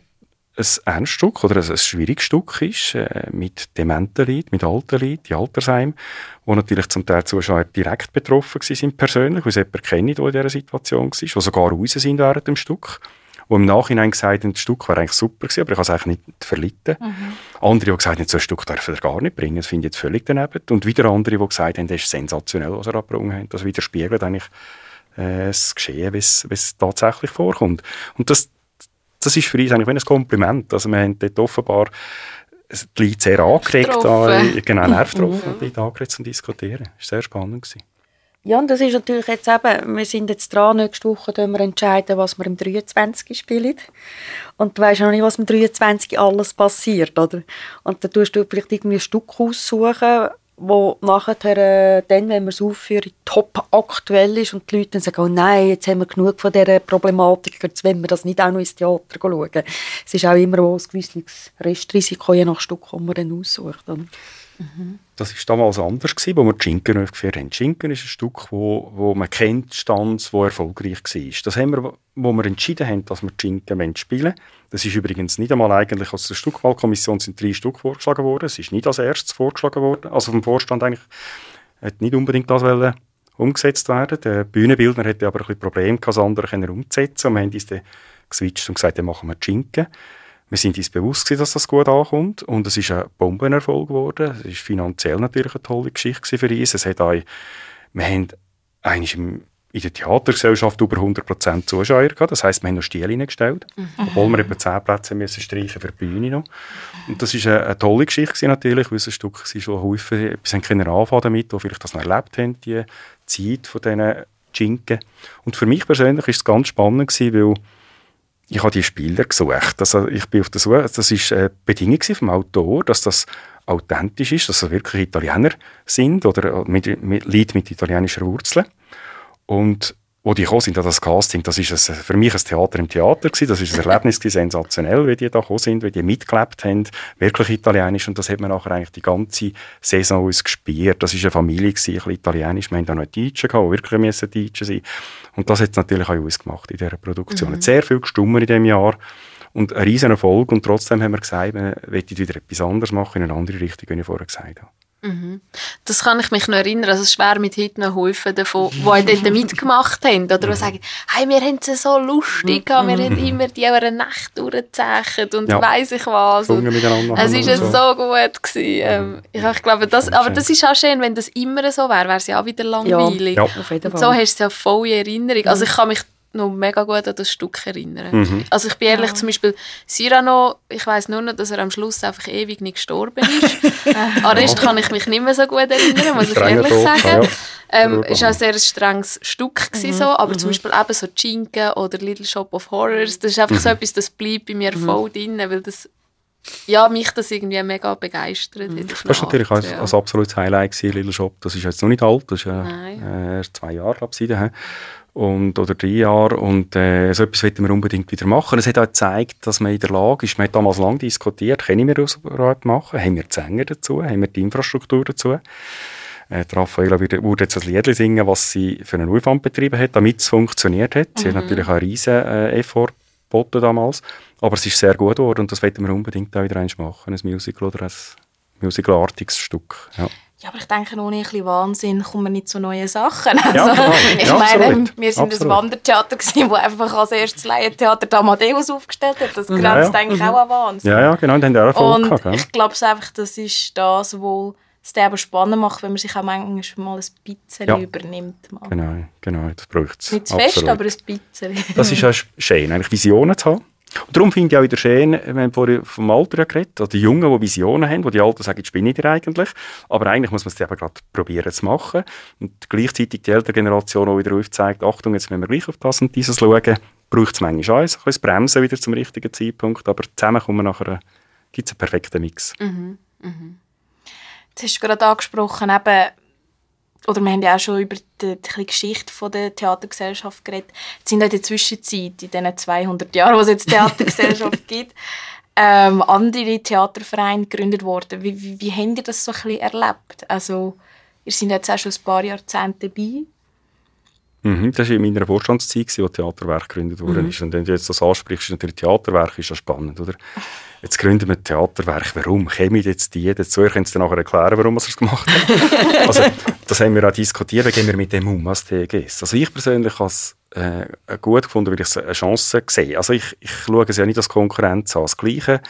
ein Ernststück oder ein, ein schwieriges Stück ist, äh, mit dementen Leuten, mit alten Leuten, die Altersheim, wo natürlich zum Teil Zuschauer direkt betroffen sind persönlich, weil sie jemanden kennen, der in dieser Situation war, die sogar raus sind während dem Stück, wo im Nachhinein gesagt haben, das Stück war eigentlich super gewesen, aber ich habe es eigentlich nicht verlitten. Mhm. Andere, die gesagt haben, so ein Stück darf er gar nicht bringen, das finde ich jetzt völlig daneben. Und wieder andere, die gesagt haben, das ist sensationell, was er abgebrungen hat. Das widerspiegelt eigentlich äh, das Geschehen, wie es tatsächlich vorkommt. Und das das ist für uns eigentlich ein Kompliment. Also wir haben dort offenbar die Leute sehr angeregt, an, genau, Nerv (laughs) getroffen, mhm. die angeregt zum Diskutieren. Das war sehr spannend. Gewesen. Ja, und das ist natürlich jetzt eben, wir sind jetzt dran, nächste Woche wir entscheiden, was wir im 23. spielen. Und du weißt noch nicht, was im 23. alles passiert, oder? Und dann tust du vielleicht irgendwie ein Stück aussuchen, wo nachher, äh, dann, wenn wir es aufführen, top aktuell ist und die Leute dann sagen, oh nein, jetzt haben wir genug von dieser Problematik, jetzt wollen wir das nicht auch noch ins Theater schauen. Es ist auch immer ein gewisses Restrisiko, je nach Stück, das man dann aussucht. Das war damals anders, wo wir Schinken aufgeführt haben. Schinken ist ein Stück, wo, wo man kennt, Stanz, wo erfolgreich war. Das haben wir, wo wir entschieden haben, dass wir Schinken spielen wollen. Das ist übrigens nicht einmal eigentlich aus der Stückwahlkommission sind drei Stück vorgeschlagen worden. Es ist nicht als erstes vorgeschlagen worden. Also vom Vorstand eigentlich hat nicht unbedingt das wollen umgesetzt werden. Der Bühnenbildner hatte aber ein bisschen Probleme, das andere umzusetzen. Und wir haben uns dann geswitcht und gesagt, dann machen wir Schinken. Wir sind uns bewusst, dass das gut ankommt und es ist ein Bombenerfolg geworden. Es ist finanziell natürlich eine tolle Geschichte für uns. Es hat auch, wir haben eigentlich im, in der Theatergesellschaft über 100% Zuschauer gehabt. Das heisst, wir haben noch Stile reingestellt, mhm. obwohl wir etwa 10 Plätze müssen streichen für die Bühne noch. Und das ist eine, eine tolle Geschichte natürlich, weil es ein Stück war, wo häufig etwas können anfangen damit, die vielleicht das noch erlebt haben, die Zeit von diesen Schinken. Und für mich persönlich war es ganz spannend gewesen, weil ich habe die Spieler gesucht. Also ich bin auf der Suche, das ist eine Bedingung vom Autor, dass das authentisch ist, dass das wirklich Italiener sind oder mit, mit, Leute mit italienischer Wurzeln. Und wo die gekommen sind an das Casting, das ist ein, für mich ein Theater im Theater gewesen. Das ist ein Erlebnis sensationell, wie die da gekommen sind, wie die mitgelebt haben, wirklich italienisch und das hat man nachher eigentlich die ganze Saison uns gespielt. Das ist eine Familie gewesen, ein bisschen italienisch. Wir haben da noch Deutsche gehabt, die wirklich müssen Deutsche sein. Und das hat es natürlich auch uns gemacht in dieser Produktion. Mhm. Sehr viel gestummer in diesem Jahr und ein riesen Erfolg und trotzdem haben wir gesagt, wir wollen wieder etwas anderes machen, in eine andere Richtung, wie ich vorher gesagt habe. Mhm. Das kann ich mich noch erinnern. Also es schwer mit heute noch Häufen davon, die dort mitgemacht haben. Oder die sagen, hey, wir haben es so lustig gehabt, wir haben immer die eine Nacht durchgezeichnet und ja. weiss ich was. Und es war so. so gut. Gewesen. Ähm, ich, ich glaube, das, aber das ist auch schön, wenn das immer so wäre, wäre es ja auch wieder langweilig. Ja, auf jeden Fall. Und so hast du es ja voll in Erinnerung. Also ich kann mich noch mega gut an das Stück erinnern. Mhm. Also ich bin ehrlich, ja. zum Beispiel Cyrano, ich weiß nur noch, dass er am Schluss einfach ewig nicht gestorben ist. (laughs) An Rest kann ich mich nicht mehr so gut erinnern, muss ich ehrlich Tod, sagen. Ja. Ähm, es war auch sehr ein strenges Stück, gewesen, mhm. so, aber mhm. zum Beispiel eben so Chinken oder Little Shop of Horrors, das ist einfach so mhm. etwas, das bleibt bei mir mhm. voll drin, weil das ja, mich das irgendwie mega begeistert. Mhm. Das war natürlich als, ja. als absolutes Highlight gewesen, Little Shop. Das ist jetzt noch nicht alt, das ist äh, erst zwei Jahre, glaube ich, und, oder drei Jahre. Und äh, so etwas wollten wir unbedingt wieder machen. Es hat auch gezeigt, dass man in der Lage ist, man hat damals lange diskutiert, können wir das überhaupt machen? Haben wir die Sänger dazu? Haben wir die Infrastruktur dazu? Äh, Raffaella würde, jetzt ein Lied singen, was sie für einen Aufwand betrieben hat, damit es funktioniert hat. Sie mhm. hat natürlich auch einen riesen äh, Effort geboten damals, aber es ist sehr gut geworden und das wollten wir unbedingt auch wieder eins machen, ein Musical oder ein musicalartiges Stück. Ja. Ja, aber ich denke, ohne ein bisschen Wahnsinn kommen wir nicht zu neuen Sachen. Also, ja, genau. ich ja, meine, absolut. wir sind absolut. ein Wandertheater gewesen, wo einfach als erstes Laientheater Amadeus aufgestellt hat. Das grenzt ja, ja. eigentlich mhm. auch an Wahnsinn. Ja, ja, genau, dann haben auch Erfolg Und gehabt, ich glaube einfach, das ist das, was es eben spannend macht, wenn man sich auch manchmal mal ein bisschen ja. übernimmt. Mal. Genau, genau, das braucht es. Nicht zu fest, aber ein bisschen. Das ist auch schön, eigentlich Visionen zu haben Und darum finde ich auch wieder schön, wir haben vorhin vom Alter geredet, also die Jungen, die Visionen haben, wo die Alten sagen, jetzt bin ich eigentlich. Aber eigentlich muss man es eben gerade probieren zu machen. Und gleichzeitig die ältere Generation auch wieder aufzeigt, Achtung, jetzt müssen wir gleich auf das und dieses schauen, braucht es manchmal auch ein bisschen Bremsen wieder zum richtigen Zeitpunkt, aber zusammen kommen nachher, gibt es einen perfekten Mix. Mhm. Jetzt hast du gerade angesprochen, eben, oder wir haben ja auch schon über die, die Geschichte von der Theatergesellschaft geredet. Jetzt sind in der Zwischenzeit, in diesen 200 Jahren, wo es jetzt Theatergesellschaft (laughs) gibt, ähm, andere Theatervereine gegründet worden. Wie, wie, wie habt ihr das so ein bisschen erlebt? Also, ihr seid jetzt auch schon ein paar Jahrzehnte dabei. Mhm, das war in meiner Vorstandszeit, wo Theaterwerk gegründet wurde. Mhm. Und wenn du jetzt das ansprichst, ist natürlich Theaterwerk ist ja spannend, oder? (laughs) Jetzt gründen wir Theaterwerk. Warum? Kämen jetzt die dazu? Ihr könnt es dann nachher erklären, warum wir es gemacht haben. (laughs) also, das haben wir auch diskutiert, wie gehen wir mit dem um als TGS. Also ich persönlich habe es äh, gut gefunden, weil ich es eine Chance sehe. Also ich, ich schaue es ja nicht als Konkurrenz an. Das Gleiche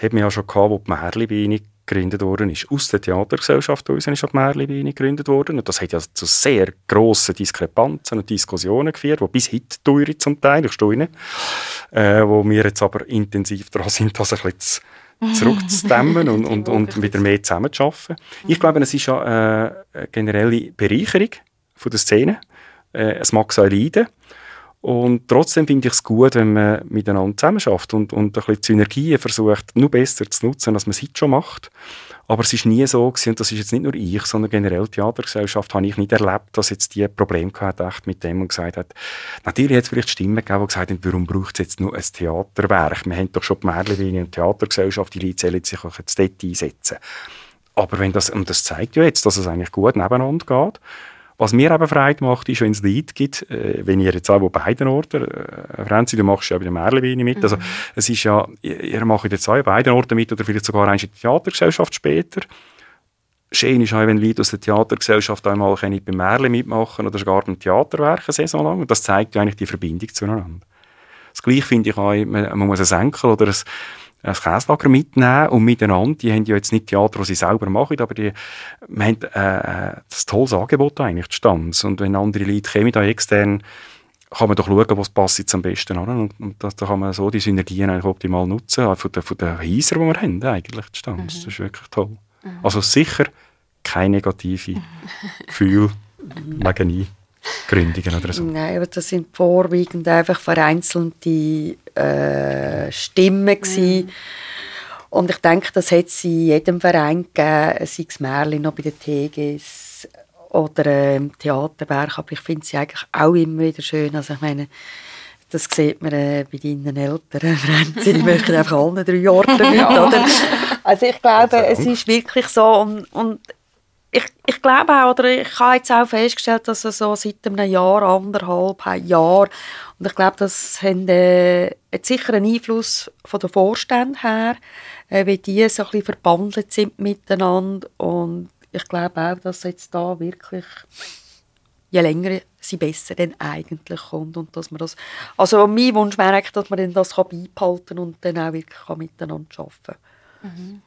hat man ja schon gehabt, wo die Merli-Beine gegründet worden ist. Aus der Theatergesellschaft uns ist die Merli-Beine gegründet worden. Und das hat ja zu sehr grossen Diskrepanzen und Diskussionen geführt, die bis heute teuer zum Teil, ich stehe nicht, äh, wo wir jetzt aber intensiv daran sind, das ein bisschen zurückzudämmen und, (laughs) und, und wieder mehr zusammenzuarbeiten. Ich glaube, es ist ja äh, eine generelle Bereicherung von der Szene. Äh, es mag so leiden. Und trotzdem finde ich es gut, wenn man miteinander zusammenarbeitet und, und ein bisschen Synergien versucht, nur besser zu nutzen, als man es heute schon macht. Aber es ist nie so gewesen, und das ist jetzt nicht nur ich, sondern generell die Theatergesellschaft, habe ich nicht erlebt, dass jetzt die Probleme gehabt echt mit dem und gesagt hat, natürlich hat es vielleicht Stimmen gegeben, die gesagt haben, warum braucht es jetzt nur ein Theaterwerk? Wir haben doch schon die Merlewine und die Theatergesellschaft, die Leute sollen sich auch jetzt dort einsetzen. Aber wenn das, und das zeigt ja jetzt, dass es eigentlich gut nebeneinander geht, was mir eben Freude macht, ist, wenn es Lied gibt, äh, wenn ihr jetzt auch bei beiden Orten, äh, Franzi, du machst ja bei der Merleweine mit, also, mhm. also es ist ja, ihr macht jetzt auch bei beiden Orten mit oder vielleicht sogar in der Theatergesellschaft später. Schön ist auch, wenn Leute aus der Theatergesellschaft einmal bei Merle mitmachen oder sogar beim Theaterwerk eine Saison lang. Und das zeigt ja eigentlich die Verbindung zueinander. Das Gleiche finde ich auch, man, man muss ein Senkel oder ein ein Käslager mitnehmen und miteinander, die haben ja jetzt nicht Theater, das sie selber machen, aber die wir haben äh, das tolles Angebot eigentlich zustande. Und wenn andere Leute kommen, da extern, kann man doch schauen, was passt jetzt am besten an. Und, und da, da kann man so die Synergien eigentlich optimal nutzen, auch von den, von den Häusern, die wir haben, eigentlich zustande. Mhm. Das ist wirklich toll. Mhm. Also sicher keine negative (laughs) Gefühle wegen nie. Gründungen oder so? Nein, aber das sind vorwiegend einfach vereinzelte äh, Stimmen gewesen. Mhm. Und ich denke, das hat es in jedem Verein gegeben, sei es Merlin noch bei den TGs oder äh, im Theaterwerk, aber ich finde sie eigentlich auch immer wieder schön. Also ich meine, das sieht man äh, bei deinen Eltern, (laughs) Franzi, die möchten einfach alle drei Orte mit, (laughs) oder? Also ich glaube, es ist wirklich so und, und ich, ich glaube auch, oder ich habe jetzt auch festgestellt, dass es so seit einem Jahr, anderthalb Jahr, und ich glaube, das äh, hat sicher einen Einfluss von den Vorständen her, äh, wie die so ein verbandelt sind miteinander und ich glaube auch, dass jetzt da wirklich je länger sie besser dann eigentlich kommt und dass man das, also mein Wunsch wäre dass man das beibehalten kann und dann auch wirklich miteinander arbeiten kann. Mhm.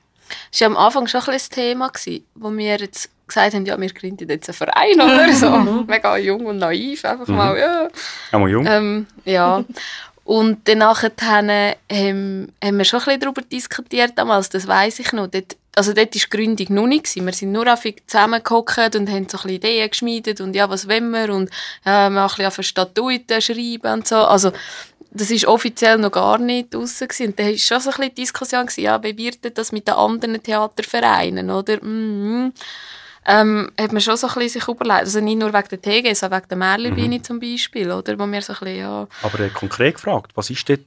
Das war am Anfang schon ein, ein Thema, wo wir jetzt gesagt haben, ja, wir gründen jetzt einen Verein oder (laughs) so. Mega jung und naiv, einfach mhm. mal, ja. Einmal jung. Ähm, ja. Und danach haben, haben, haben wir schon ein bisschen darüber diskutiert damals, das weiß ich noch. Dort, also dort war die Gründung noch nicht. Wir sind nur einfach zusammengehockt und haben so ein bisschen Ideen geschmiedet und ja, was wollen wir und ja, wir haben ein bisschen Statuten schreiben und so. Also das ist offiziell noch gar nicht draussen gewesen. Und da war schon so ein bisschen Diskussion, gewesen, ja, wie wird das mit den anderen Theatervereinen, oder? Mm -hmm ähm, hat man schon so ein bisschen sich überlegt, also nicht nur wegen der TG, sondern wegen der Merlebeine mhm. zum Beispiel, oder? Wo wir so ein bisschen, ja... Aber äh, konkret gefragt, was ist denn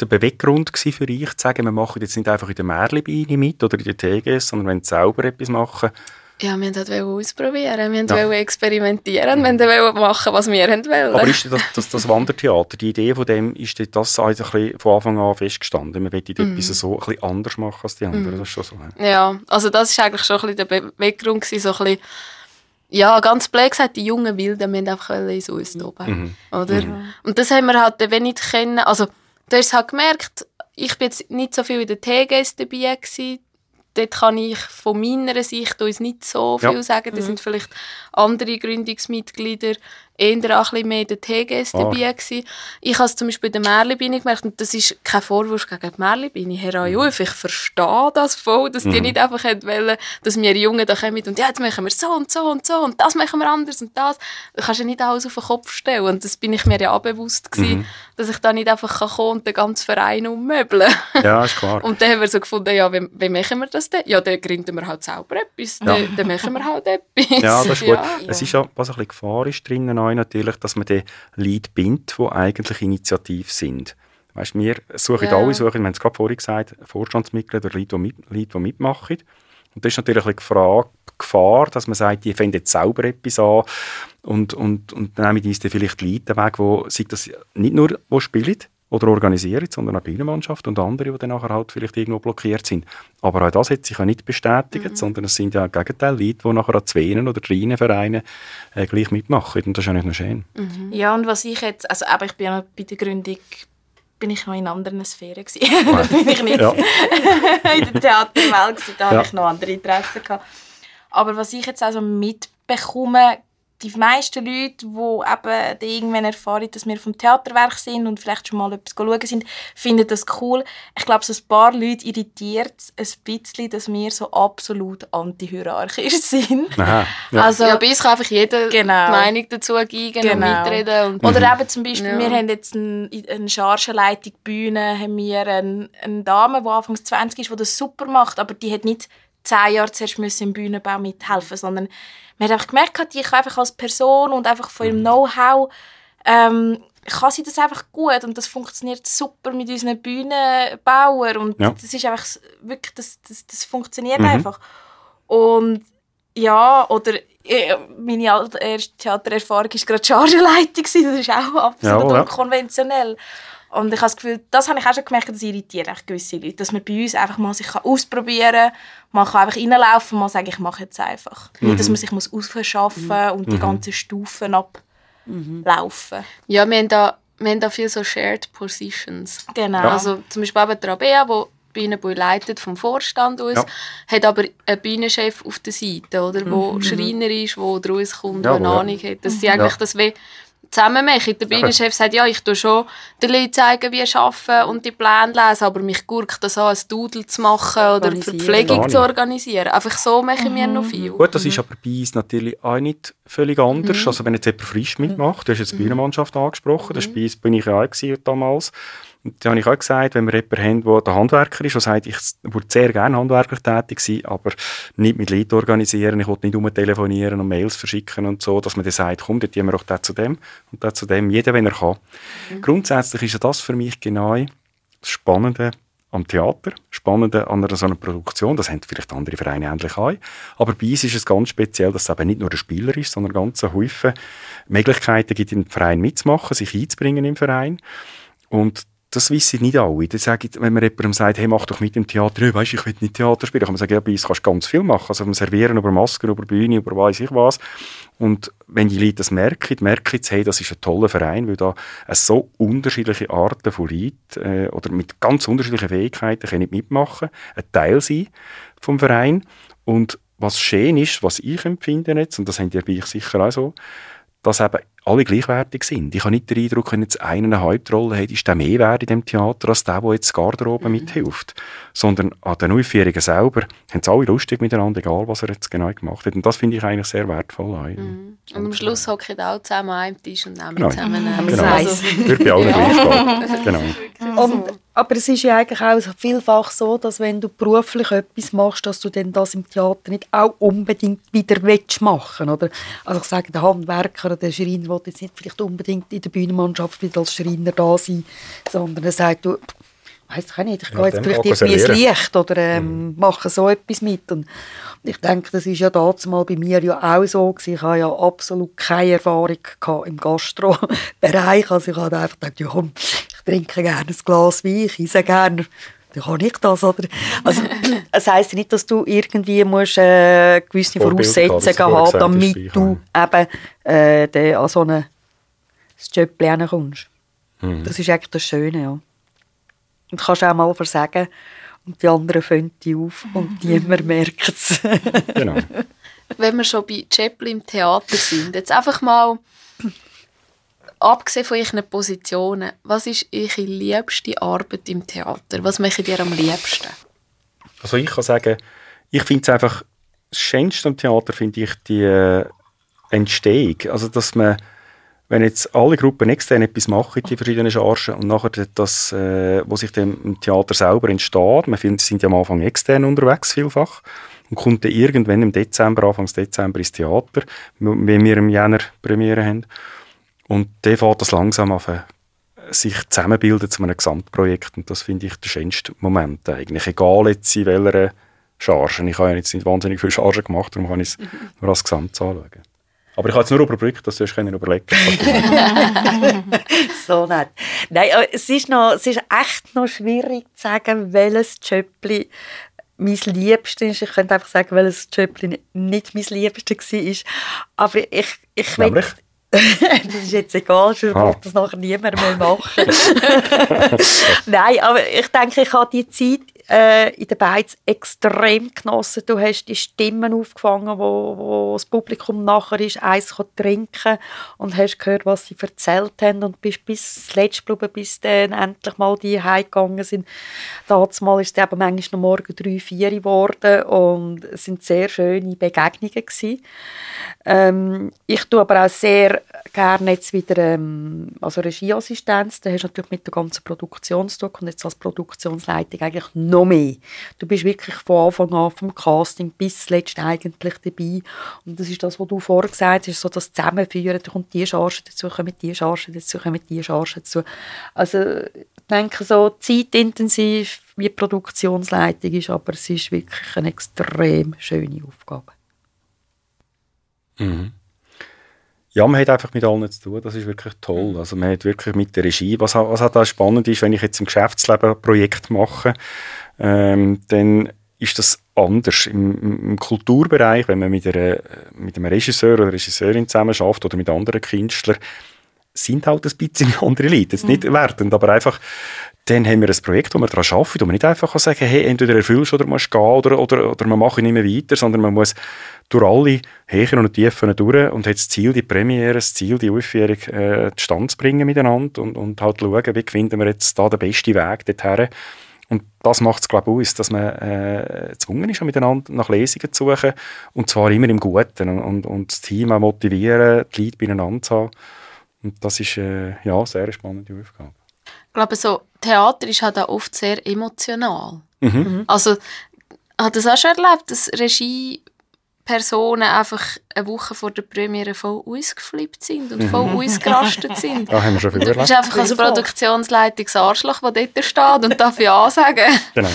der Beweggrund für euch, zu sagen, wir machen jetzt nicht einfach in der Merlebeine mit oder in der TGS, sondern wenn sie selber etwas machen, ja, wir wollten halt ausprobieren, wir wollten ja. experimentieren, wir wollten machen, was wir wollen. Aber ist das, das, das Wandertheater, die Idee von dem, ist das also von Anfang an festgestanden? Man möchte mhm. etwas so ein bisschen anders machen als die anderen, mhm. das ist schon so. Ja, also das war eigentlich schon ein bisschen der Beweggrund, so ein bisschen, ja, ganz blöd gesagt, die jungen Wilden, wir einfach ins Austoben, mhm. oder? Mhm. Und das haben wir halt wenig kennen, also du hast halt gemerkt, ich bin jetzt nicht so viel in der TGS dabei gewesen, dort kann ich von meiner Sicht uns nicht so viel ja. sagen. Das mhm. sind vielleicht andere Gründungsmitglieder eher ein mehr der Teegäste Ah. dabei gewesen. Ich habe es zum Beispiel bei der Merli-Biene gemerkt, und das ist kein Vorwurf gegen die Merli-Biene, Herr Ayuf, ich verstehe das voll, dass die nicht einfach wollen, dass wir Jungen da kommen und ja, jetzt machen wir so und so und so und das machen wir anders und das. Du kannst ja nicht alles auf den Kopf stellen und das bin ich mir ja auch bewusst gewesen, dass ich da nicht einfach kann kommen und den ganzen Verein ummöbeln (laughs) Ja, ist klar. Und dann haben wir so gefunden, ja, wie, wie machen wir das denn? Ja, dann gründen wir halt selber etwas. Dann, dann machen wir halt etwas. Ja, das ist gut. (laughs) Ja. Es ist ja, was ein bisschen Gefahr ist drinnen auch natürlich, dass man den Lead bindet, die eigentlich initiativ sind. Weißt, wir suchen Ja. alle, suchen, wir haben es gerade vorhin gesagt, Vorstandsmitglieder, Leute, die, mit, Leute, die mitmachen. Und das ist natürlich die Frage, die Gefahr, dass man sagt, die finden jetzt selber etwas an und, und, und dann nehmen uns dann vielleicht die Leute weg, wo sich das nicht nur spielen oder organisieren, sondern auch die Bienenmannschaft und andere, die dann nachher halt vielleicht irgendwo blockiert sind. Aber auch das hat sich ja nicht bestätigt, sondern es sind ja im Gegenteil Leute, die nachher an zwei oder drei Vereinen äh, gleich mitmachen. Und das ist ja nicht nur schön. Ja, und was ich jetzt, also aber ich bin ja bei der Gründung, bin ich noch in anderen Sphären gewesen. (laughs) da bin ich nicht Ja. (laughs) in der Theaterwelt gewesen, da Ja. habe ich noch andere Interessen gehabt. Aber was ich jetzt also mitbekomme, die meisten Leute, die eben irgendwann erfahren, dass wir vom Theaterwerk sind und vielleicht schon mal etwas schauen sind, finden das cool. Ich glaube, so ein paar Leute irritiert es ein bisschen, dass wir so absolut antihierarchisch (laughs) sind. Aha, ja. Also, ja, bei uns kann einfach jeder Genau. die Meinung dazu geben und Genau. mitreden. Und Oder eben zum Beispiel, Ja. wir haben jetzt ein, eine Chargenleitung Bühne, haben wir eine, eine Dame, die anfangs 20 ist, die das super macht, aber die hat nicht zehn Jahre zuerst müssen im Bühnenbau mithelfen, sondern man hat einfach gemerkt, die kann einfach als Person und einfach von ihrem Know-how ähm, kann sie das einfach gut und das funktioniert super mit unseren Bühnenbauern und Ja. das ist einfach wirklich, das, das, das funktioniert einfach. Und ja, oder äh, meine erste Theatererfahrung war gerade gewesen, das ist auch absolut ja. unkonventionell. Und ich habe das Gefühl, das habe ich auch schon gemerkt, das irritiert gewisse Leute, dass man bei uns einfach mal sich ausprobieren kann, man kann einfach reinlaufen, mal sagen, ich mache jetzt einfach. Nicht, dass man sich muss aufschaffen und die ganzen Stufen ablaufen. ja, wir haben da, wir haben da viel so Shared Positions. Genau. Also zum Beispiel eben der Rabea, der Bienenbui leitet vom Vorstand aus, Ja. hat aber einen Bienenchef auf der Seite, oder, wo Mhm. Schreiner ist, der draus kommt, Ja, eine ja. Ahnung hat. Dass sie eigentlich das wie zusammen machen. Der Bienenchef sagt, ja, ich tue schon den Leuten zeigen, wie arbeiten und die Pläne lesen, aber mich gurkt das an, ein Doodle zu machen oder die. Verpflegung zu organisieren. Einfach so machen wir noch viel. Gut, das ist aber bei uns natürlich auch nicht völlig anders. Also wenn jetzt jemand frisch mitmacht, du hast jetzt die Bühnenmannschaft angesprochen, das war bei uns bin ich ja auch damals. Und da habe ich auch gesagt, wenn wir jemanden haben, der der Handwerker ist, der sagt, ich würde sehr gerne handwerklich tätig sein, aber nicht mit Leuten organisieren, ich will nicht umtelefonieren und Mails verschicken und so, dass man dann sagt, komm, dann tun wir auch das zu dem und das zu dem, jeder, wenn er kann. Grundsätzlich ist ja das für mich genau das Spannende am Theater, Spannende an einer so einer Produktion, das haben vielleicht andere Vereine ähnlich auch, aber bei uns ist es ganz speziell, dass es eben nicht nur der Spieler ist, sondern ganze Haufen Möglichkeiten gibt, im Verein mitzumachen, sich einzubringen im Verein. Und das wissen nicht alle. Das sage ich, wenn man jemandem sagt, hey, mach doch mit im Theater, hey, weisst, ich will nicht Theater spielen, kann man sagen, ja, bei uns kannst du ganz viel machen. Also vom Servieren über Masken, über Bühne, über weiss ich was. Und wenn die Leute das merken, merken sie, hey, das ist ein toller Verein, weil da so unterschiedliche Arten von Leuten äh, oder mit ganz unterschiedlichen Fähigkeiten können mitmachen, ein Teil sein vom Verein. Und was schön ist, was ich empfinde jetzt, und das haben die bei euch sicher auch so, dass eben alle gleichwertig sind. Ich habe nicht den Eindruck, wenn jetzt einer eine Hauptrolle hat, ist der mehr wert in dem Theater als der, der jetzt Garderobe mithilft. Sondern an den Aufführungen selber haben sie alle lustig miteinander, egal was er jetzt genau gemacht hat. Und das finde ich eigentlich sehr wertvoll. auch. Und am Schluss hocken alle zusammen an einem Tisch und nehmen Genau. zusammen Genau. Also, Wird bei allen gleich stehen. (laughs) Genau. Und, aber es ist ja eigentlich auch vielfach so, dass wenn du beruflich etwas machst, dass du dann das im Theater nicht auch unbedingt wieder willst machen oder Also ich sage, der Handwerker oder der Schreiner will jetzt nicht vielleicht unbedingt in der Bühnenmannschaft wieder als Schreiner da sein, sondern er sagt, du, weiß ich nicht, ich Ja, gehe jetzt dann vielleicht irgendwie ins. Licht oder ähm, mache so etwas mit. Und ich denke, das ist ja damals mal bei mir ja auch so gewesen. Ich habe ja absolut keine Erfahrung gehabt im Gastro-Bereich. Also ich habe einfach gedacht, ja komm, ich trinke gerne ein Glas Wein, ich esse gerne dann kann ich das, oder? Also, (laughs) es heisst ja nicht, dass du irgendwie musst, äh, gewisse Voraussetzungen haben, vorher damit du eben äh, an so ein Job kommst. Mhm. Das ist eigentlich das Schöne, ja. Und du kannst auch mal versagen und die anderen fangen die auf und niemand (laughs) merkt es. genau. (laughs) wenn wir schon bei Chaplin im Theater sind, jetzt einfach mal abgesehen von euren Positionen, was ist eure liebste Arbeit im Theater? Was macht ihr am liebsten? Also ich kann sagen, ich finde es einfach, das Schönste am Theater finde ich die äh, Entstehung. Also dass man, wenn jetzt alle Gruppen extern etwas machen, die verschiedenen Chargen, und nachher das, äh, was sich dann im Theater selber entsteht, wir sind ja am Anfang extern unterwegs vielfach, und kommt dann irgendwann im Dezember, Anfangs Dezember ins Theater, wenn wir im Jänner Premiere haben. Und dann fährt das langsam an, sich zusammenbilden zu einem Gesamtprojekt. Und das finde ich der schönste Moment eigentlich. Egal jetzt in welcher Charge. Ich habe ja jetzt nicht wahnsinnig viele Chargen gemacht, darum kann ich es (laughs) nur als Gesamt anschauen. Aber ich habe jetzt nur überbrückt, dass du es überlegen (laughs) So nett. Nein, es ist, noch, es ist echt noch schwierig zu sagen, welches Jöppli mein Liebste ist. Ich könnte einfach sagen, welches Jöppli nicht mein Liebste war. Aber ich, ich Nämlich? (laughs) das ist jetzt egal, ich ah. das nachher niemand mehr machen. (laughs) Nein, aber ich denke, ich habe die Zeit äh, in der Beiz extrem genossen. Du hast die Stimmen aufgefangen, wo, wo das Publikum nachher ist, eins trinken und hast gehört, was sie erzählt haben und bist bis zuletzt geblieben, bis dann endlich mal die heimgegangen sind. Damals ist es eben manchmal noch morgen drei, vier geworden und es sind sehr schöne Begegnungen. Ähm, ich tue aber auch sehr gerne jetzt wieder ähm, also Regieassistenz. Da hast du natürlich mit der ganzen Produktion zu tun und jetzt als Produktionsleitung eigentlich noch mehr. Du bist wirklich von Anfang an vom Casting bis zuletzt eigentlich dabei. Und das ist das, was du vorher gesagt hast, so das Zusammenführen. Da kommt die Charge dazu, kommen die Charge dazu, kommen die Charge dazu. Also ich denke, so zeitintensiv wie Produktionsleitung ist, aber es ist wirklich eine extrem schöne Aufgabe. Mhm. Ja, man hat einfach mit allen zu tun. Das ist wirklich toll. Also man hat wirklich mit der Regie, was, was halt auch spannend ist, wenn ich jetzt im Geschäftsleben ein Projekt mache, ähm, dann ist das anders. Im, Im, Kulturbereich, wenn man mit, einer, mit einem Regisseur oder Regisseurin zusammen schafft oder mit anderen Künstlern, sind halt ein bisschen (laughs) andere Leute. Jetzt nicht mhm. wertend, aber einfach, dann haben wir ein Projekt, wo wir daran arbeiten, wo man nicht einfach sagen kann, hey, entweder erfüllst oder musst gehen oder, oder, oder wir machen nicht mehr weiter, sondern man muss durch alle Höhen und Tiefen durch und hat das Ziel, die Premiere, das Ziel, die Aufführung äh, zustande zu bringen miteinander und, und halt schauen, wie finden wir jetzt da den besten Weg dorthin. Und das macht es, glaube ich, aus, dass man äh, gezwungen ist, miteinander nach Lesungen zu suchen und zwar immer im Guten und, und, und das Team auch motivieren, die Leute beieinander zu haben. Und das ist äh, ja, eine sehr spannende Aufgabe. Ich glaube, so, Theater ist halt auch oft sehr emotional. Mhm. Also, hat das auch schon erlebt, dass Regie Personen einfach eine Woche vor der Premiere voll ausgeflippt sind und voll mhm. ausgerastet sind. Da (laughs) haben wir schon viel Du bist einfach als Produktionsleitung das Arschloch, das dort steht und darf ja sagen. (laughs) Genau.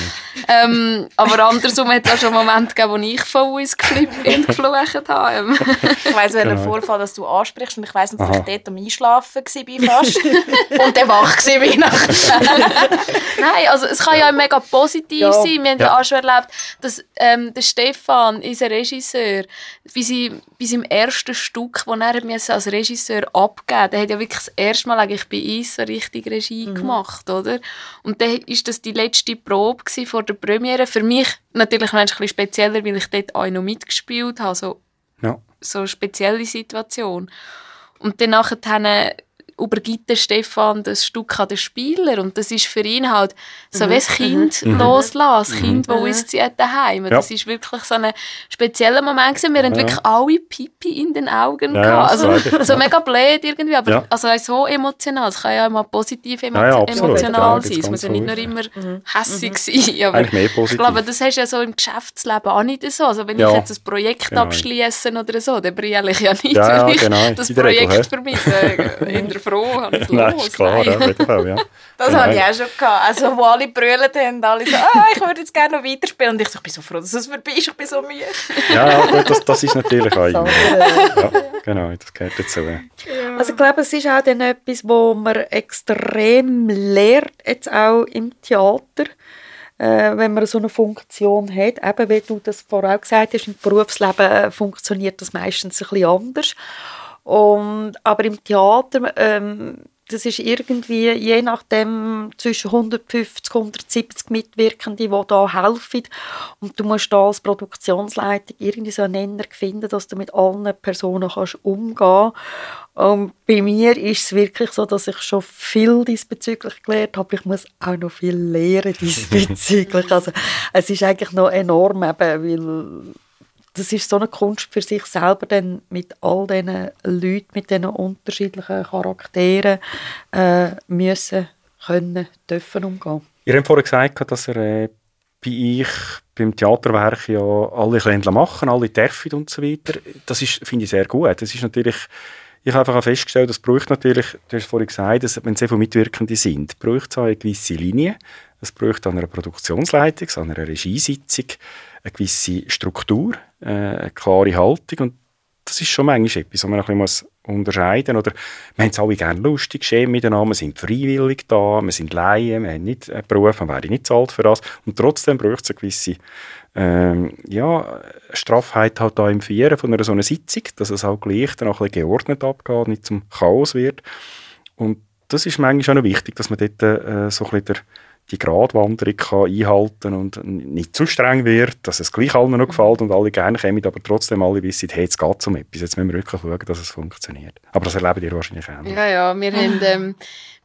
Ähm, aber andersrum hat es auch schon Momente gegeben, wo ich voll ausgeflippt bin und geflucht habe. (laughs) ich weiss, welchen genau. Vorfall dass du ansprichst und ich weiss dass ich dort am Einschlafen war fast und dann wach war Nein, also es kann ja mega positiv ja. sein. Wir haben ja auch schon erlebt, dass ähm, der Stefan, unser Regisseur, bei seinem, bei seinem ersten Stück, das er als Regisseur abgeben musste, hat ja wirklich das erste Mal eigentlich bei uns so richtig Regie mhm. gemacht, oder? Und dann war das die letzte Probe vor der Premiere. Für mich natürlich ein bisschen spezieller, weil ich dort auch noch mitgespielt habe, so, ja. so eine spezielle Situation. Und dann nachher übergibt der Stefan das Stück an den Spieler und das ist für ihn halt so mhm. wie ein Kind mhm. loslassen, ein mhm. Kind, das mhm. auszieht daheim. Ja. Das ist wirklich so ein spezieller Moment gewesen. Wir ja. haben wirklich alle Pipi in den Augen ja, gehabt. Also so mega blöd irgendwie, aber ja. also so emotional. Es kann ja immer positiv emo emotional sein. Es muss ja nicht nur immer mhm. hässig sein. Aber Eigentlich mehr positiv. Ich glaube, das hast du ja so im Geschäftsleben auch nicht so. Also wenn ich jetzt ein Projekt genau. abschließe oder so, dann brille ich ja nicht, ja, genau. das Projekt für mich (laughs) in der froh, (laughs) habe ich Nein, ist klar, ja, Fall, ja. (laughs) Das genau. habe ich auch schon gehabt. Also, wo alle brüllt haben, alle so, ah, ich würde jetzt gerne noch weiterspielen. Und ich, so, ich bin so froh, dass es vorbei ist, ich bin so müde. ja, gut, das, das ist natürlich auch (laughs) immer. Ja, genau, das gehört dazu. Ja. Also ich glaube, es ist auch dann etwas, wo man extrem lernt, jetzt auch im Theater äh, wenn man so eine Funktion hat. Eben, wie du das vorher auch gesagt hast, im Berufsleben funktioniert das meistens ein bisschen anders. Und, aber im Theater, ähm, das ist irgendwie, je nachdem, zwischen 150 170 Mitwirkende, die da helfen. Und du musst da als Produktionsleitung irgendwie so einen Nenner finden, dass du mit allen Personen kannst umgehen kannst. Und bei mir ist es wirklich so, dass ich schon viel diesbezüglich gelernt habe. Ich muss auch noch viel lernen diesbezüglich. (laughs) also, es ist eigentlich noch enorm, eben, weil das ist so eine Kunst für sich selber, dann mit all diesen Leuten, mit diesen unterschiedlichen Charakteren äh, müssen, können, dürfen umgehen. Ihr habt vorhin gesagt, dass er äh, bei ich beim Theaterwerk ja alle Ländler machen, alle dürfen und so weiter. Das finde ich, sehr gut. Das ist natürlich, ich habe einfach festgestellt, das braucht natürlich, du hast vorhin gesagt, dass, wenn sehr viele Mitwirkende sind, braucht es eine gewisse Linie. Es braucht an einer Produktionsleitung, an einer Regiesitzung eine gewisse Struktur, äh, eine klare Haltung und das ist schon manchmal etwas, was man ein bisschen unterscheiden muss. Wir haben es alle gerne lustig, schön miteinander, wir sind freiwillig da, wir sind Laien, wir haben nicht einen Beruf, man wäre nicht zahlt für das. Und trotzdem braucht es eine gewisse ähm, ja, Straffheit halt da im Vieren von einer so einer Sitzung, dass es auch gleich dann auch ein bisschen geordnet abgeht, nicht zum Chaos wird. Und das ist manchmal auch noch wichtig, dass man dort äh, so ein bisschen die Gratwanderung kann einhalten und nicht zu streng wird, dass es gleich allen noch gefällt und alle gerne kommen, aber trotzdem alle wissen, hey, jetzt geht es um etwas, jetzt müssen wir wirklich schauen, dass es funktioniert. Aber das erleben ihr wahrscheinlich auch. Ja, ja, wir haben, ähm,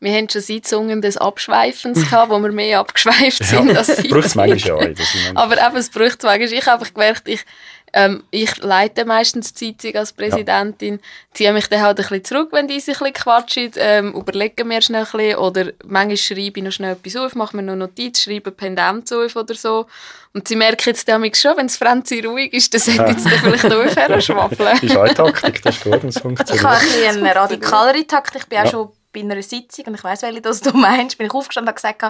wir haben schon Sitzungen des Abschweifens (laughs) gehabt, wo wir mehr abgeschweift sind ja, als Braucht es manchmal auch. (laughs) Aber eben, es braucht es manchmal. Ich habe gemerkt, ich ähm, ich leite meistens die Sitzung als Präsidentin, ja. ziehe mich dann halt ein bisschen zurück, wenn die sich ein bisschen quatschen, ähm, überlegen mir schnell ein bisschen, oder manchmal schreibe ich noch schnell etwas auf, mache mir noch Notiz, schreibe Pendenz auf oder so. Und sie merken jetzt damit schon, wenn es Franzi ruhig ist, dann sollte jetzt vielleicht (laughs) aufhören schwafeln. Das ist eine Taktik, das ist gut, das funktioniert. Ich habe ein eine radikalere Taktik, ich bin ja. auch schon bei einer Sitzung, und ich weiss, welche das du meinst, bin ich aufgestanden und gesagt,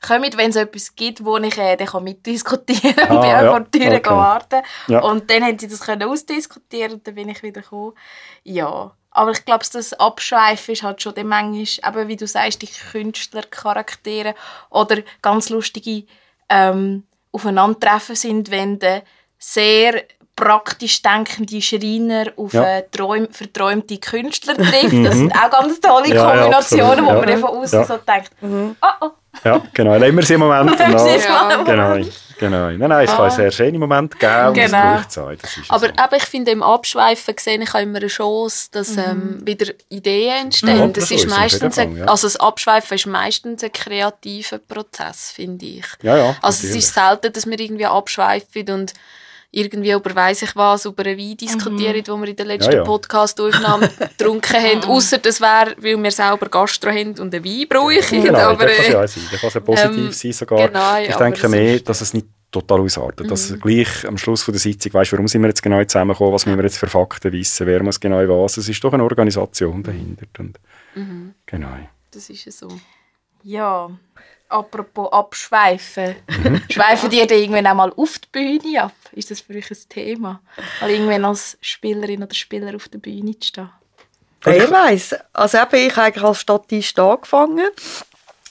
kommt, wenn es etwas gibt, wo ich äh, dann mitdiskutieren kann. Ah, bin ja, vor der Tür okay. warten. Ja. Und dann haben sie das können ausdiskutieren und dann bin ich wieder gekommen. Ja. Aber ich glaube, das Abschweifen ist halt schon dann manchmal, eben wie du sagst, die Künstlercharaktere oder ganz lustige ähm, Aufeinandertreffen sind, wenn du sehr praktisch denkende Schreiner auf ja. Träum, verträumte Künstler (laughs) trifft. Das sind auch ganz tolle Kombinationen, ja, wo man von außen so denkt, oh oh, ja, genau. Nehmen wir sie im Moment. (laughs) Genau. ja. genau. genau. Nein, nein, es ah. kann sehr schöne Moment geben genau. und es braucht Zeit. Aber so. ich finde, im Abschweifen sehe ich auch immer eine Chance, dass mhm. ähm, wieder Ideen entstehen. Ja, das, ist meistens Fall, ja. also das Abschweifen ist meistens ein kreativer Prozess, finde ich. Ja, ja, also es ist selten, dass wir irgendwie abschweifen und irgendwie über weiss ich was, über einen Wein diskutieren, mhm. wo wir in der letzten ja, ja. Podcast-Aufnahme (laughs) getrunken haben. Außer das wäre, weil wir selber Gastro haben und einen Wein brauchen. Genau, aber, das kann ja sein. Das kann ja positiv ähm, sein sogar. Genau, ich denke mehr, dass es nicht total ausartet. Mhm. Dass gleich am Schluss von der Sitzung weißt, warum sind wir jetzt genau zusammengekommen, was müssen wir jetzt für Fakten wissen, wer muss genau was. Es ist doch eine Organisation dahinter. Und mhm. Genau. Das ist ja so. Ja, apropos abschweifen. Mhm. Schweifen die dann irgendwann auch mal auf die Bühne ab? Ist das für euch ein Thema? Mal irgendwann als Spielerin oder Spieler auf der Bühne zu stehen? Ich weiss. Also eben, ich habe eigentlich als Statist angefangen.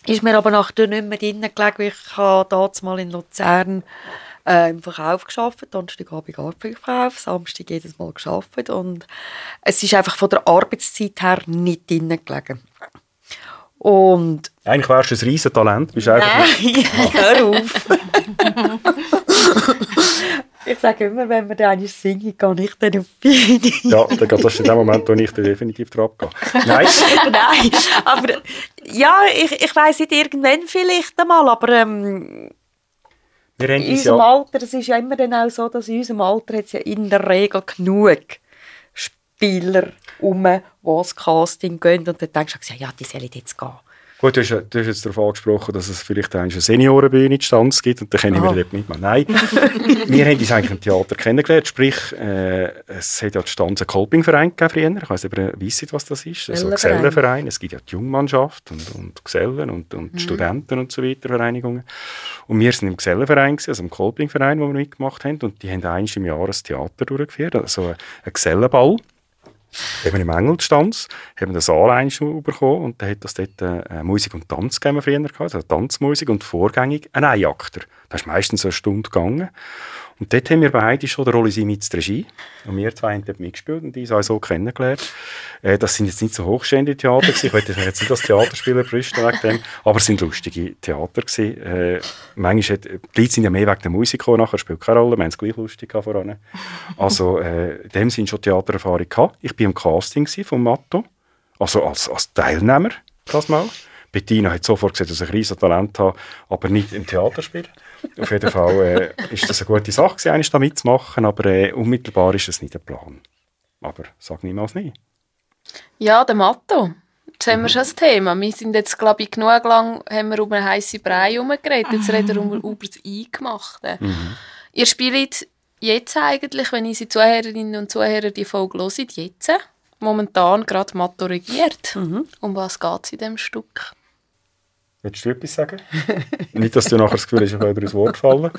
Ist mir aber nachher nicht mehr drin gelegen, ich habe damals mal in Luzern äh, im Verkauf gearbeitet, Donnerstagabend Abendverkauf, Samstag jedes Mal gearbeitet und es ist einfach von der Arbeitszeit her nicht drin gelegen. Und Eigentlich wärst du ein riesen Talent. Bist Nein, (laughs) hör auf. (laughs) ich sage immer, wenn wir dann eigentlich singen, gehe ich dann auf die Bühne. ja, das in dem Moment, wo ich dann definitiv drauf gehe. Nein. (laughs) Nein, aber ja, ich, ich weiss nicht, irgendwann vielleicht einmal, aber ähm, in unserem ja Alter, es ist ja immer dann auch so, dass in unserem Alter hat es ja in der Regel genug Spieler um, die ins Casting gehen und dann denkst du, ja, die sollen jetzt gehen. Gut, du hast, du hast jetzt darauf angesprochen, dass es vielleicht eine Seniorenbühne in Stanz gibt und da können wir dort mitmachen. Nein, (laughs) wir haben uns eigentlich im Theater kennengelernt, sprich, äh, es hat ja die Stanz einen Kolpingverein gegeben früher, ich weiss aber, wisst was das ist? Also ein Gesellenverein, es gibt ja die Jungmannschaft und, und Gesellen und, und mhm. Studenten und so weiter, Vereinigungen. Und wir sind im Gesellenverein, also im Kolpingverein, wo wir mitgemacht haben und die haben eins im Jahr ein Theater durchgeführt, also ein Gesellenball eben im Engelstanz, haben das Saal bekommen und dann hat das dort äh, Musik und Tanz gegeben früher, also Tanzmusik und vorgängig ein Einakter. Das ist meistens eine Stunde gegangen. Und dort haben wir beide schon der Rolle mit der Regie. Und wir zwei haben dort mitgespielt und uns auch so kennengelernt. Äh, das sind jetzt nicht so hochstehende Theater gewesen. Ich wollte jetzt nicht das Theaterspieler brüsten wegen dem, aber es sind lustige Theater gewesen. Äh, manchmal hat, die Leute sind ja mehr wegen der Musik gekommen, nachher spielt keine Rolle, wir haben es gleich lustig voran. Also, äh, dem sind schon Theatererfahrung gehabt. Ich war im Casting von Matto, also als, als Teilnehmer, das mal. Bettina hat sofort gesagt, dass ich ein riesen Talent habe, aber nicht im Theaterspiel. Auf jeden Fall äh, ist das eine gute Sache, gewesen, da mitzumachen, aber äh, unmittelbar ist es nicht der Plan. Aber sag niemals nie. Ja, der Matto. Jetzt haben wir schon das Thema. Wir sind jetzt, glaube ich, genug lang haben wir um einen heißen Brei herumgeredet. Jetzt reden wir um, über das Eingemachte. Mhm. Ihr spielt jetzt eigentlich, wenn unsere Zuhörerinnen und Zuhörer die Folge hören, jetzt momentan gerade Matto regiert. Mhm. Um was geht es in diesem Stück? Willst du etwas sagen? Nicht, dass du nachher das Gefühl hast, ich würde ins Wort fallen.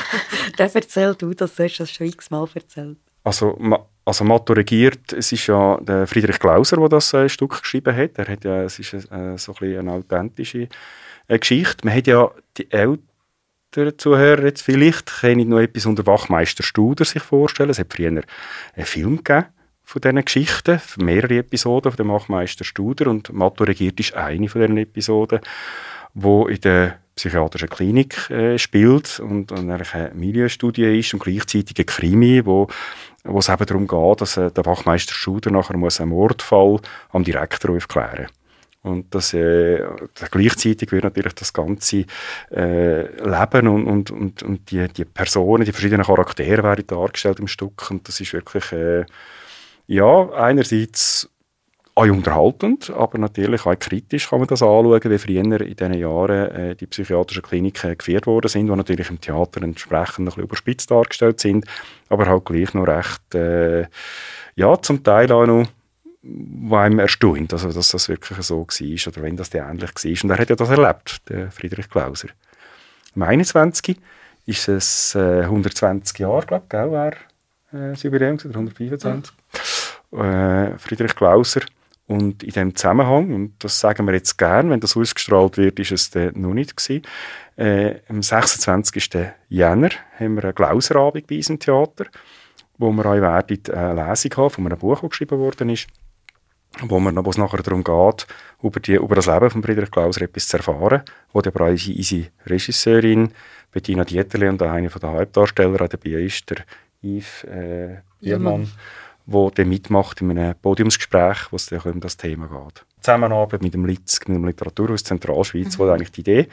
(laughs) Dann erzähl du, das du hast das schon x-mal erzählt. Also, also Matto regiert, es ist ja der Friedrich Glauser, der das äh, Stück geschrieben hat. Er hat ja, es ist äh, so ein eine authentische äh, Geschichte. Man hat ja die älteren Zuhörer jetzt vielleicht, können noch etwas unter Wachmeister Studer sich vorstellen. Es hat früher einen Film gegeben von diesen Geschichten, mehrere Episoden von dem Wachmeister Studer und Matto regiert ist eine von diesen Episoden wo in der psychiatrischen Klinik äh, spielt und, eine Milieustudie ist und gleichzeitig ein Krimi, wo wo es eben darum geht, dass äh, der Wachmeister Schuder nachher muss einen Mordfall am Direktor aufklären und das, äh, gleichzeitig wird natürlich das ganze äh, Leben und, und, und, und die, die Personen, die verschiedenen Charaktere werden dargestellt im Stück. Und das ist wirklich äh, ja, einerseits auch unterhaltend, aber natürlich auch kritisch kann man das anschauen, wie früher in diesen Jahren äh, die psychiatrischen Kliniken geführt worden sind, die natürlich im Theater entsprechend ein bisschen überspitzt dargestellt sind, aber halt gleich noch recht, äh, ja, zum Teil auch noch wo einem erstaunt, also, dass das wirklich so war oder wenn das ähnlich war. Und er hat ja das erlebt, der Friedrich Klauser. Am 21. ist es äh, 120 Jahre, glaube ich, gell, war äh, das Jubiläum, oder 125. Ja. Äh, Friedrich Klauser und in dem Zusammenhang, und das sagen wir jetzt gern, wenn das ausgestrahlt wird, ist es dann noch nicht gewesen. Äh, am 26. Jänner haben wir einen Glauserabend bei uns im Theater, wo wir auch werden eine Lesung haben von einem Buch, das geschrieben worden ist, wo, man, es nachher darum geht, über, die, über das Leben von Friedrich Glauser etwas zu erfahren, wo der aber unsere Regisseurin Bettina Dieterle und einer der Hauptdarsteller dabei ist, der Yves äh, Biermann. Ja, der dann mitmacht in einem Podiumsgespräch, wo es dann um das Thema geht. Zusammenarbeit mit dem LITZ, mit dem Literaturhaus Zentralschweiz, mhm. wo eigentlich die Idee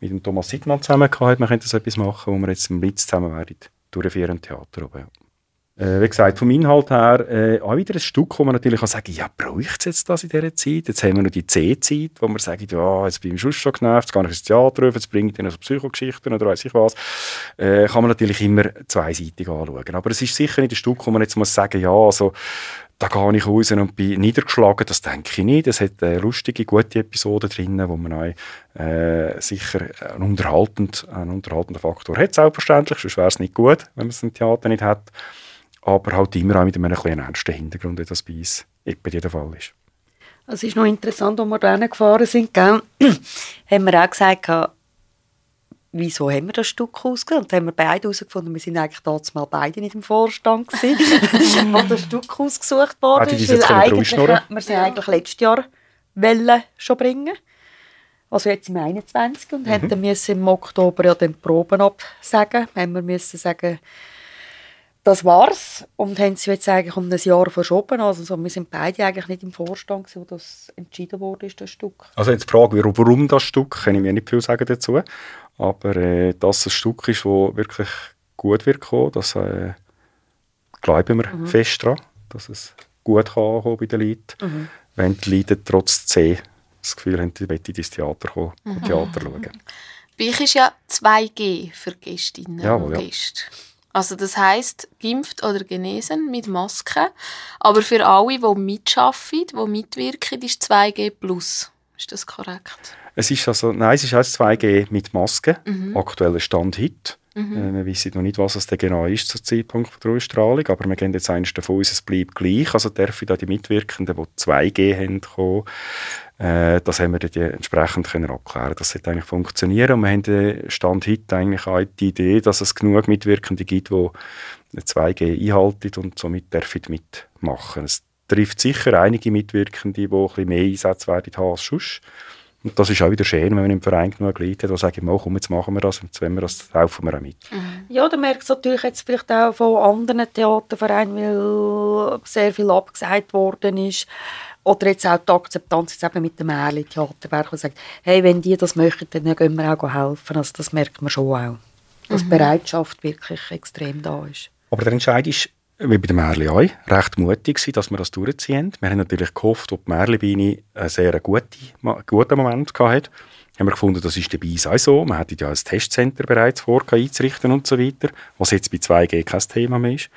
mit dem Thomas Sittmann zusammen gehabt, man könnte so etwas machen, wo wir jetzt im LITZ zusammen werden, durchführen im Theater oben. Äh, wie gesagt, vom Inhalt her äh, auch wieder ein Stück, wo man natürlich kann sagen ja, braucht es jetzt das in dieser Zeit? Jetzt haben wir noch die C-Zeit, wo man sagt, ja, jetzt bin ich schon schon genervt, jetzt gehe ich ins Theater rufen, jetzt bringe ich dann so Psychogeschichten oder weiß ich was. Äh, kann man natürlich immer zweiseitig anschauen. Aber es ist sicher nicht ein Stück, wo man jetzt muss sagen, ja, also da gehe ich raus und bin niedergeschlagen, das denke ich nicht. Es hat äh, lustige, gute Episoden drin, wo man auch, äh, sicher einen, unterhaltend, einen unterhaltenden Faktor hat, selbstverständlich, sonst wäre es nicht gut, wenn man es im Theater nicht hat aber halt immer auch mit einem kleinen ernsten Hintergrund, wie das bei uns bei dir der Fall ist. Es ist noch interessant, als wir da gefahren sind, gell? (clears throat) haben wir auch gesagt, wieso haben wir das Stück ausgewählt? Und haben wir beide herausgefunden, wir sind eigentlich damals mal beide nicht im Vorstand gewesen, (laughs) als das Stück ausgesucht worden ist. Weil eigentlich, wir sind eigentlich letztes Jahr Welle schon bringen. Also jetzt im 21. und mhm. hätten wir im Oktober ja den Proben absagen. Haben wir müssen sagen, das war's. Und haben sie jetzt eigentlich um ein Jahr verschoben. Also so, wir sind beide eigentlich nicht im Vorstand, wo das entschieden wurde, das Stück. Also jetzt die Frage, warum das Stück, kann ich mir nicht viel sagen dazu. Aber äh, dass es ein Stück ist, das wirklich gut wird kommen, das äh, glauben wir mhm. fest daran, dass es gut kann bei den Leuten. Mhm. Wenn die Leute trotz C das Gefühl haben, die wollen ins Theater kommen und mhm. Theater schauen. Bei euch ist ja 2G für Gästinnen Jawohl, und Gäste. Ja. Also das heißt, geimpft oder genesen mit Maske. Aber für alle, die mitschaffen, die mitwirken, ist 2G+. Ist das korrekt? Es ist also, nein, es ist also 2G mit Maske. Mhm. Aktueller Stand heute. Mhm. Äh, wir wissen noch nicht, was es denn genau ist zum Zeitpunkt der Ausstrahlung, aber wir gehen jetzt eines davon aus, es bleibt gleich. Also dürfen da die Mitwirkenden, die 2G haben, kommen. Äh, das haben wir dann entsprechend können abklären Das sollte eigentlich funktionieren. Und wir haben Stand heute eigentlich auch die Idee, dass es genug Mitwirkende gibt, die 2G einhalten und somit dürfen mitmachen. Es trifft sicher einige Mitwirkende, die ein bisschen mehr Einsätze werden als sonst. Und das ist auch wieder schön, wenn man im Verein genug Leute hat, die sagen, oh, komm, jetzt machen wir das, und wollen wir das, helfen wir auch mit. Mhm. Ja, du merkst natürlich jetzt vielleicht auch von anderen Theatervereinen, weil sehr viel abgesagt worden ist. Oder jetzt auch die Akzeptanz jetzt eben mit dem Märli-Theaterwerk, die sagt, hey, wenn die das möchten, dann gehen wir auch helfen. Also das merkt man schon auch. Dass mhm. die Bereitschaft wirklich extrem da ist. Aber der Entscheid ist, wie bei den Märli auch, recht mutig gewesen, dass wir das durchziehen. Wir haben natürlich gehofft, ob die Märli-Beine einen sehr guten, guten Moment hatte. Haben wir gefunden, das ist dabei auch so. Man hätte ja ein Testcenter bereits vor einzurichten und so weiter, was jetzt bei 2G kein Thema mehr ist.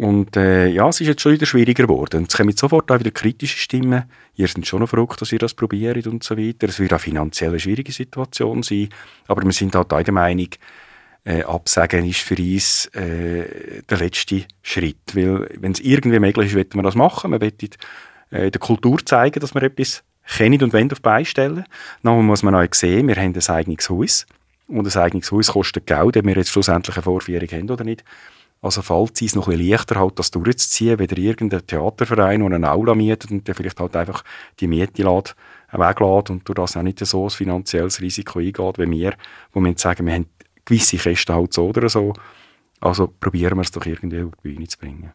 Und äh, ja, es ist jetzt schon wieder schwieriger geworden. Es kommen sofort auch wieder kritische Stimmen. Ihr seid schon noch verrückt, dass ihr das probiert und so weiter. Es wird auch finanziell eine schwierige Situation sein. Aber wir sind halt auch der Meinung, äh, absagen ist für uns äh, der letzte Schritt. Weil, wenn es irgendwie möglich ist, wollen wir das machen. Wir wollen äh, der Kultur zeigen, dass wir etwas kennen und wollen auf beistellen. Dann muss man auch sehen, wir haben ein eigenes Haus. Und ein eigenes Haus kostet Geld, ob wir jetzt schlussendlich eine Vorführung haben oder nicht. Also falls es noch ein bisschen leichter halt, das durchzuziehen, wenn irgendein Theaterverein oder eine Aula mietet und der vielleicht halt einfach die Miete lässt, weglässt und durch das auch nicht so ein finanzielles Risiko eingeht wie wir, wo wir sagen, wir haben gewisse Kästen halt so oder so. Also probieren wir es doch irgendwie auf die Bühne zu bringen.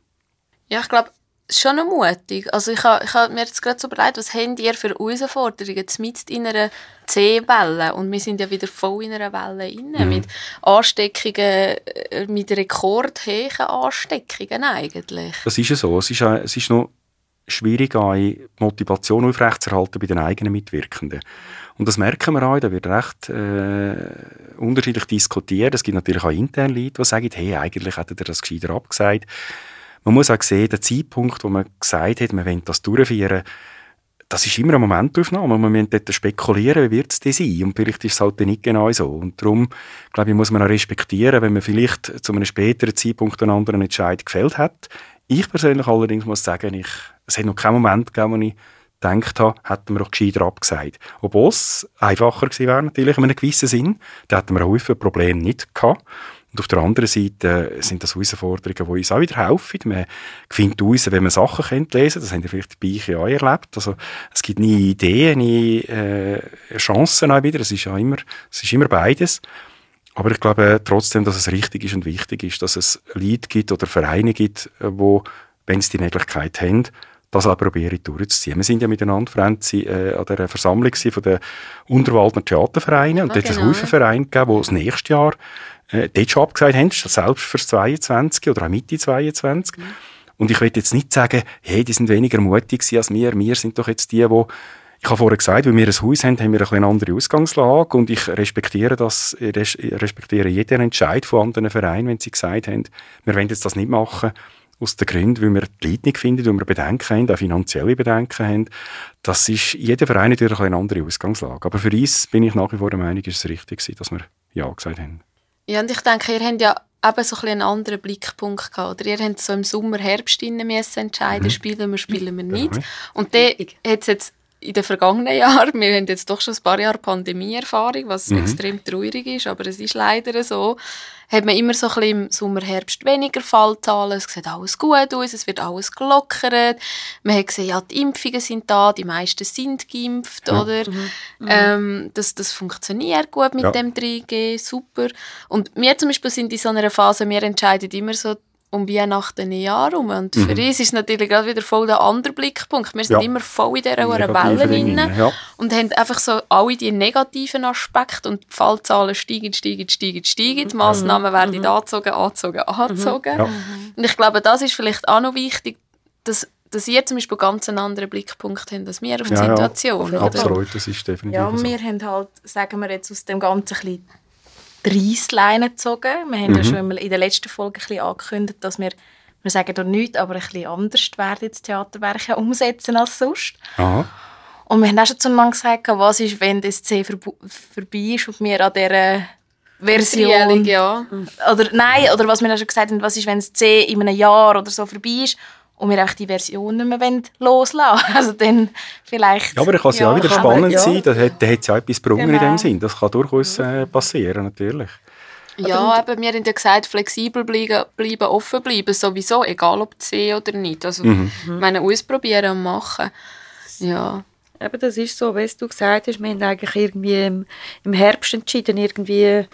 Ja, ich glaube, schon noch mutig. Also ich habe hab mir jetzt gerade so überlegt, was habt ihr für Herausforderungen mit in einer C-Welle? Und wir sind ja wieder voll in einer Welle rein, mhm. mit Ansteckungen, äh, mit rekordhohen Ansteckungen eigentlich. Das ist ja so. Es ist, es ist noch schwierig, eine Motivation aufrechtzuerhalten bei den eigenen Mitwirkenden. Und das merken wir auch, da wird recht äh, unterschiedlich diskutiert. Es gibt natürlich auch interne Leute, die sagen, hey, eigentlich hätte er das gescheiter abgesagt. Man muss auch sehen, der Zeitpunkt, wo man gesagt hat, man will das durchführen, das ist immer eine Momentaufnahme. Man muss dort spekulieren, wie wird es denn sein? Und vielleicht ist es halt nicht genau so. Und darum, glaube ich, muss man auch respektieren, wenn man vielleicht zu einem späteren Zeitpunkt einen anderen Entscheid gefällt hat. Ich persönlich allerdings muss sagen, ich, es hat noch keinen Moment gegeben, wo ich gedacht habe, hätten wir auch gescheiter abgesagt. Obwohl es einfacher gewesen wäre, natürlich in einem gewissen Sinn. Da hätten wir häufig Probleme nicht gehabt. Und auf der anderen Seite sind das Herausforderungen, die uns auch wieder helfen. Man findet raus, wenn man Sachen kennt, lesen Das haben wir vielleicht bei euch auch erlebt. Also, es gibt nie Ideen, nie äh, Chancen auch wieder. Es ist ja immer, es ist immer beides. Aber ich glaube trotzdem, dass es richtig ist und wichtig ist, dass es Leute gibt oder Vereine gibt, wo, wenn sie die Möglichkeit haben, das auch probiere durchzuziehen. Wir sind ja miteinander, Franzi, äh, an der Versammlung von der Unterwaldner Theatervereine und ah, dort genau. einen Haufen Vereine gegeben, die das nächste Jahr äh, dort schon abgesagt haben, selbst fürs 22 oder auch Mitte 22. Mhm. Und ich will jetzt nicht sagen, hey, die sind weniger mutig als wir, wir sind doch jetzt die, die ich habe vorher gesagt, weil wir ein Haus haben, haben wir eine, andere Ausgangslage und ich respektiere das, respektiere jeden Entscheid von anderen Vereinen, wenn sie gesagt haben, wir wollen jetzt das nicht machen aus den Gründen, weil wir die Leute nicht finden, weil wir Bedenken haben, auch finanzielle Bedenken haben. Das ist, jeder Verein natürlich eine andere Ausgangslage. Aber für uns bin ich nach wie vor der Meinung, ist es richtig dass wir Ja gesagt haben. Ja, und ich denke, ihr habt ja eben so ein einen anderen Blickpunkt gehabt. Oder ihr habt so im Sommer, Herbst entscheiden, mhm. spielen wir, spielen wir (laughs) nicht. Und dann hat es jetzt in den vergangenen Jahren, wir haben jetzt doch schon ein paar Jahre Pandemie-Erfahrung, was mhm. extrem traurig ist, aber es ist leider so, hat man immer so ein bisschen im Sommer, Herbst weniger Fallzahlen, es sieht alles gut aus, es wird alles gelockert, man hat gesehen, ja, die Impfungen sind da, die meisten sind geimpft, ja. oder? Mhm. mhm. Ähm, das, das funktioniert gut mit ja. dem 3G, super. Und wir zum Beispiel sind in so einer Phase, wir entscheiden immer so, um Weihnachten ein Jahr herum. Und mhm. für uns ist es natürlich gerade wieder voll der andere Blickpunkt. Wir sind ja. immer voll in dieser Welle drin ja. und haben einfach so alle die negativen Aspekte und die Fallzahlen steigen, steigen, steigen, steigen. Die Massnahmen mhm. werden mhm. angezogen, angezogen, angezogen. Ja. Und ich glaube, das ist vielleicht auch noch wichtig, dass dass ihr zum Beispiel ganz einen anderen Blickpunkt habt als wir auf die Situation. Ja, absolut, das ist definitiv Ja, wir haben halt, sagen wir jetzt aus dem Ganzen ein bisschen Reissleine gezogen. Wir haben mhm. ja schon in der letzten Folge ein bisschen angekündigt, dass wir, wir sagen da nichts, aber ein bisschen anders werden jetzt Theaterwerke umsetzen als sonst. Aha. Und wir haben auch schon zueinander gesagt, was ist, wenn das C vorbei ist und wir an dieser Version... ja. Oder nein, oder was wir auch schon gesagt haben, was ist, wenn das C in einem Jahr oder so vorbei ist und wir auch die Version nicht mehr loslassen wollen. (laughs) Also dann vielleicht... Ja, aber es kann ja auch wieder spannend ja. sein. Da hat es ja etwas gebrungen genau. in dem. Sinn. Das kann durchaus äh, passieren, natürlich. Ja, aber wir haben ja gesagt, flexibel bleiben, bleiben, offen bleiben, sowieso, egal ob C oder nicht. Also, mhm. meine, ausprobieren und machen. Ja. Aber das ist so, wie du gesagt hast, wir haben eigentlich irgendwie im, im Herbst entschieden, irgendwie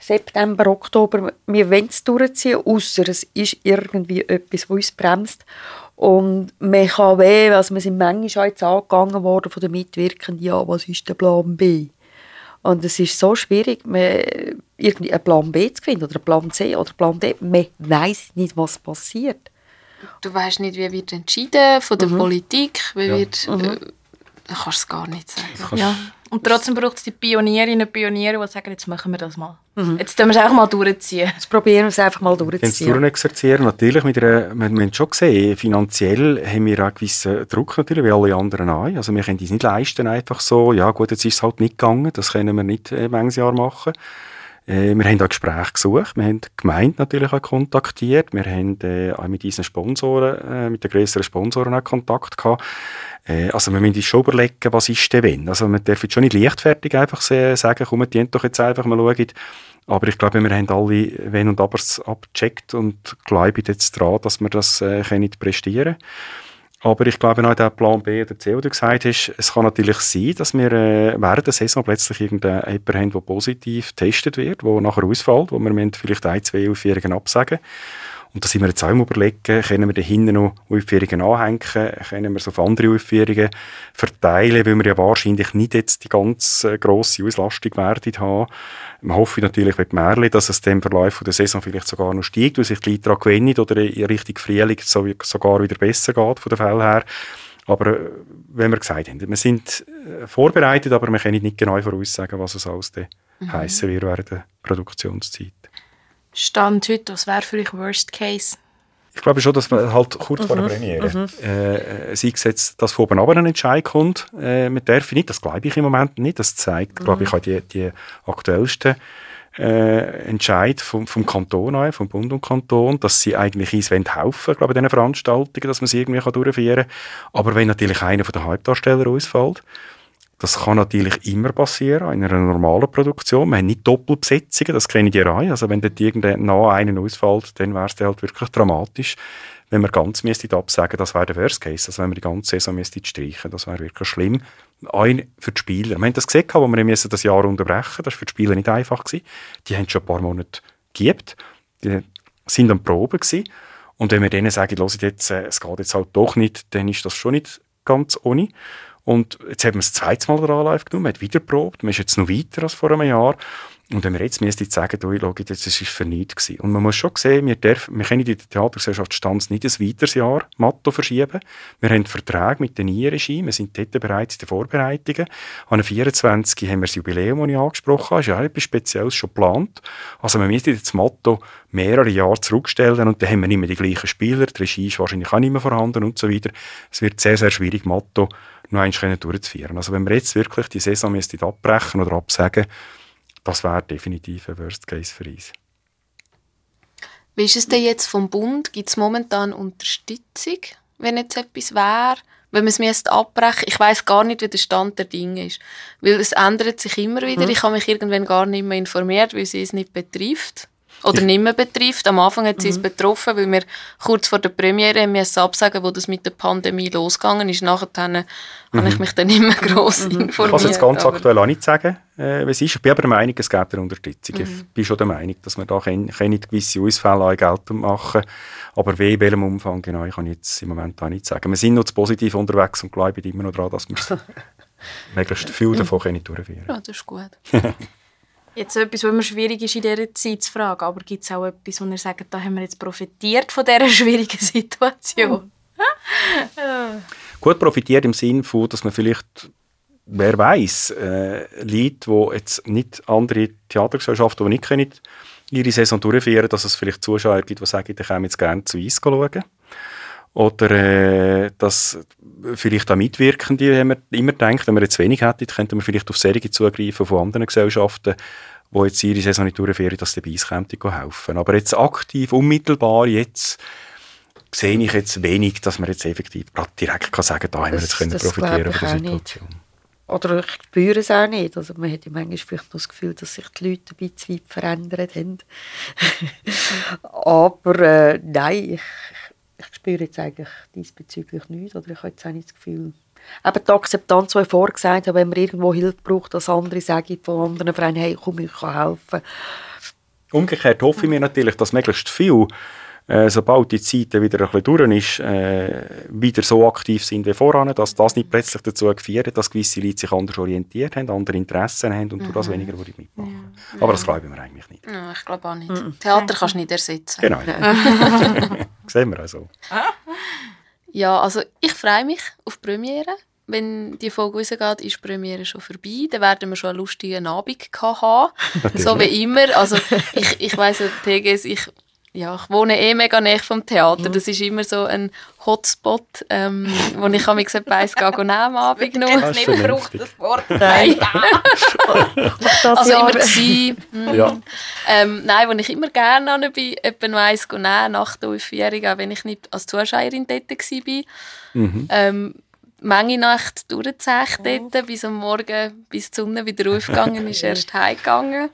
September, Oktober, wir wollen es durchziehen, außer es ist irgendwie etwas, was uns bremst. Und man kann weh, also wir sind manchmal jetzt angegangen worden von den Mitwirkenden, ja, was ist der Plan B? Und es ist so schwierig, irgendwie einen Plan B zu finden oder einen Plan C oder einen Plan D. Man weiß nicht, was passiert. Du weißt nicht, wie wird entschieden von der mhm. Politik, wie ja. wird... Mhm. Äh, du kannst es gar nicht sagen. Ja. Und trotzdem braucht es die Pionierinnen und Pioniere, die sagen, jetzt machen wir das mal. Mhm. Jetzt tun wir es einfach mal durchziehen. Jetzt probieren wir es einfach mal durchzuziehen. Wenn durchexerzieren, natürlich, mit einer, wir, wir haben schon gesehen, finanziell haben wir auch einen gewissen Druck natürlich, wie alle anderen auch. Also wir können uns nicht leisten, einfach so, ja gut, jetzt ist es halt nicht gegangen, das können wir nicht äh, manches Jahr machen. Äh, wir haben auch Gespräche gesucht, wir haben die Gemeinde natürlich auch kontaktiert, wir haben äh, auch mit unseren Sponsoren, äh, mit den grösseren Sponsoren auch Kontakt gehabt. Äh, also wir müssen uns schon überlegen, was ist denn wenn. Also man darf jetzt schon nicht leichtfertig einfach sagen, komm, die doch jetzt einfach mal schauen. Aber ich glaube, wir haben alle Wenn und Abers abgecheckt und glauben jetzt daran, dass wir das äh, können prestieren können. Aber ich glaube auch, der Plan B oder C, wie du gesagt hast, es kann natürlich sein, dass wir äh, während der Saison plötzlich irgendjemanden haben, der positiv getestet wird, der nachher ausfällt, wo wir vielleicht ein, zwei Aufführungen absagen und da sind wir jetzt auch im Überlegen, können wir da hinten noch Aufführungen anhängen, können wir es auf andere Aufführungen verteilen, weil wir ja wahrscheinlich nicht jetzt die ganz äh, grosse Auslastung werden haben. Man hofft natürlich mit Märli, dass es dem Verlauf der Saison vielleicht sogar noch steigt, weil sich die Leute daran gewinnen oder in Richtung Frühling sogar wieder besser geht von der Fälle her. Aber äh, wenn wir gesagt haben, wir sind äh, vorbereitet, aber wir können nicht genau voraussagen, was es alles mhm. heissen wird während der Produktionszeit. Stand heute, was wäre für euch Worst Case? Ich glaube schon, dass man halt kurz mhm. vor der. Premiere, mhm. äh, sei es jetzt, dass von oben aber ein Entscheid kommt, äh, man darf nicht, das glaube ich im Moment nicht, das zeigt, mhm. glaube ich, auch die, die aktuellsten äh, Entscheid vom, vom Kanton an, vom Bund und Kanton, dass sie eigentlich helfen wollen, glaube ich, diesen Veranstaltungen, dass man sie irgendwie durchführen kann. Aber wenn natürlich einer von den Hauptdarstellern ausfällt, das kann natürlich immer passieren in einer normalen Produktion. Wir haben nicht Doppelbesetzungen, das kenne ich ja. Also wenn dort irgendein nah einen ausfällt, dann wäre es halt wirklich dramatisch. Wenn wir ganz müssten absagen, das wäre der Worst Case. Also wenn wir die ganze Saison müssten streichen, das wäre wirklich schlimm. Ein für die Spieler. Wir haben das gesehen, wo wir das Jahr unterbrechen Das war für die Spieler nicht einfach. Gewesen. Die haben schon ein paar Monate geübt. Die sind am Proben gewesen. Und wenn wir denen sagen, jetzt, äh, es geht jetzt halt doch nicht, dann ist das schon nicht ganz ohne. Und jetzt haben wir das zweite Mal Anlauf genommen, man hat wieder probiert, man ist jetzt noch weiter als vor einem Jahr. Und wenn wir jetzt müssten sagen, du, schau, das war für nichts gewesen. Und man muss schon sehen, wir, dürfen, wir können in der Theatergesellschaft Stanz nicht ein weiteres Jahr Matto verschieben. Wir haben Verträge mit den NIE-Regie, wir sind dort bereits in den Vorbereitungen. An 24 haben wir das Jubiläum, das ich angesprochen habe, ist ja etwas Spezielles schon geplant. Also wir müssen das Motto mehrere Jahre zurückstellen und dann haben wir nicht mehr die gleichen Spieler, die Regie ist wahrscheinlich auch nicht mehr vorhanden und so weiter. Es wird sehr, sehr schwierig, Motto noch eins durchzuführen. Also wenn wir jetzt wirklich die Saison abbrechen oder absagen, das wäre definitiv ein Worst Case für uns. Wie ist es denn jetzt vom Bund? Gibt es momentan Unterstützung, wenn jetzt etwas wäre? Wenn man es abbrechen Ich weiß gar nicht, wie der Stand der Dinge ist. Weil es ändert sich immer wieder. Mhm. Ich habe mich irgendwann gar nicht mehr informiert, weil sie es nicht betrifft oder nicht mehr betrifft. Am Anfang hat sie mhm. es betroffen, weil wir kurz vor der Premiere müssen absagen, wo das mit der Pandemie losgegangen ist. Nachher mhm. habe ich mich dann nicht mehr gross mhm. informiert. Ich kann es jetzt ganz aktuell auch nicht sagen, äh, es ist. Ich bin aber der Meinung, es gibt eine Unterstützung. Mhm. Ich bin schon der Meinung, dass wir da können, können gewisse Ausfälle geltend machen Aber wie, in welchem Umfang genau, kann ich jetzt im Moment auch nicht sagen. Wir sind noch zu positiv unterwegs und glauben immer noch daran, dass wir (laughs) möglichst viel davon können durchführen können. Ja, das ist gut. (laughs) Jetzt etwas, was immer schwierig ist in dieser Zeit zu fragen, aber gibt es auch etwas, wo ihr sagt, da haben wir jetzt profitiert von dieser (laughs) schwierigen Situation? Gut profitiert im Sinne von, dass man vielleicht, wer weiß, äh, Leute, die jetzt nicht andere Theatergesellschaften, die nicht können, ihre Saison durchführen, dass es vielleicht Zuschauer gibt, die sagen, ich komme jetzt gerne zu Weiss schauen. Oder äh, dass vielleicht auch Mitwirkende, haben wir immer gedacht, wenn wir jetzt wenig hätten, könnten wir vielleicht auf Serien zugreifen von anderen Gesellschaften, die jetzt ihre Saison nicht durchführen, dass die bei uns helfen Aber jetzt aktiv, unmittelbar, jetzt sehe ich jetzt wenig, dass man jetzt effektiv direkt kann sagen kann, da haben wir jetzt können profitieren von der Situation. Nicht. Oder ich spüre es auch nicht. Also man hat ja manchmal vielleicht noch das Gefühl, dass sich die Leute ein bisschen weit verändert haben. (laughs) Aber äh, nein, ich spüre jetzt eigentlich diesbezüglich nichts. Oder ich habe jetzt auch nicht das Gefühl, eben die Akzeptanz, die ich vorher gesagt habe, wenn man irgendwo Hilfe braucht, dass andere sagen von anderen Vereinen, hey, komm, ich kann helfen. Umgekehrt hoffe ich mir natürlich, dass möglichst viel äh, sobald die Zeit wieder ein bisschen durch ist, äh, wieder so aktiv sind wie voran, dass das nicht plötzlich dazu geführt hat, dass gewisse Leute sich anders orientiert haben, andere Interessen haben und mhm. durch das weniger würde ich mitmachen. Ja. Aber das glauben wir eigentlich nicht. Ja, ich glaube auch nicht. Mhm. Theater kannst du nicht ersetzen. Genau. (laughs) (laughs) Sehen wir also. Ja, also ich freue mich auf die Premiere. Wenn die Folge rausgeht, ist die Premiere schon vorbei. Dann werden wir schon einen lustigen Abend haben. (laughs) so wie immer. Also ich, ich weiss, TGS, ich ja, ich wohne eh mega näher vom Theater. Mhm. Das ist immer so ein Hotspot, ähm, wo ich mich gesagt habe, gehen nehmen am Abend noch. Das nicht gebraucht, das Wort. Nein. (laughs) also immer gewesen. Mhm. Ja. Ähm, nein, wo ich immer gerne an bin, etwa eins nehmen, nach der Aufführung, auch wenn ich nicht als Zuschauerin dort war. Mhm. Ähm, Menge Nacht durchgezecht mhm. dort, bis am Morgen, bis die Sonne wieder aufgegangen ist, (laughs) erst heimgegangen.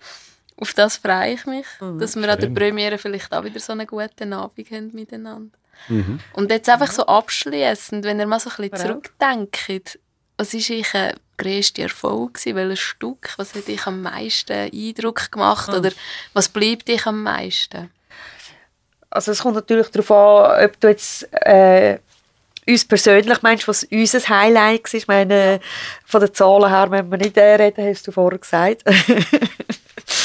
Auf das freue ich mich, mhm. dass wir an der Premiere vielleicht auch wieder so einen guten Abend haben miteinander. Mhm. Und jetzt einfach so abschließend, wenn ihr mal so ein bisschen zurückdenkt, was war euer grösster Erfolg? Gewesen? Welches Stück? Was hat dich am meisten Eindruck gemacht? Mhm. Oder was bleibt dich am meisten? Also es kommt natürlich darauf an, ob du jetzt äh, uns persönlich meinst, was unser Highlight war. Ich meine, von den Zahlen her wenn wir nicht reden, hast du vorher gesagt. (laughs)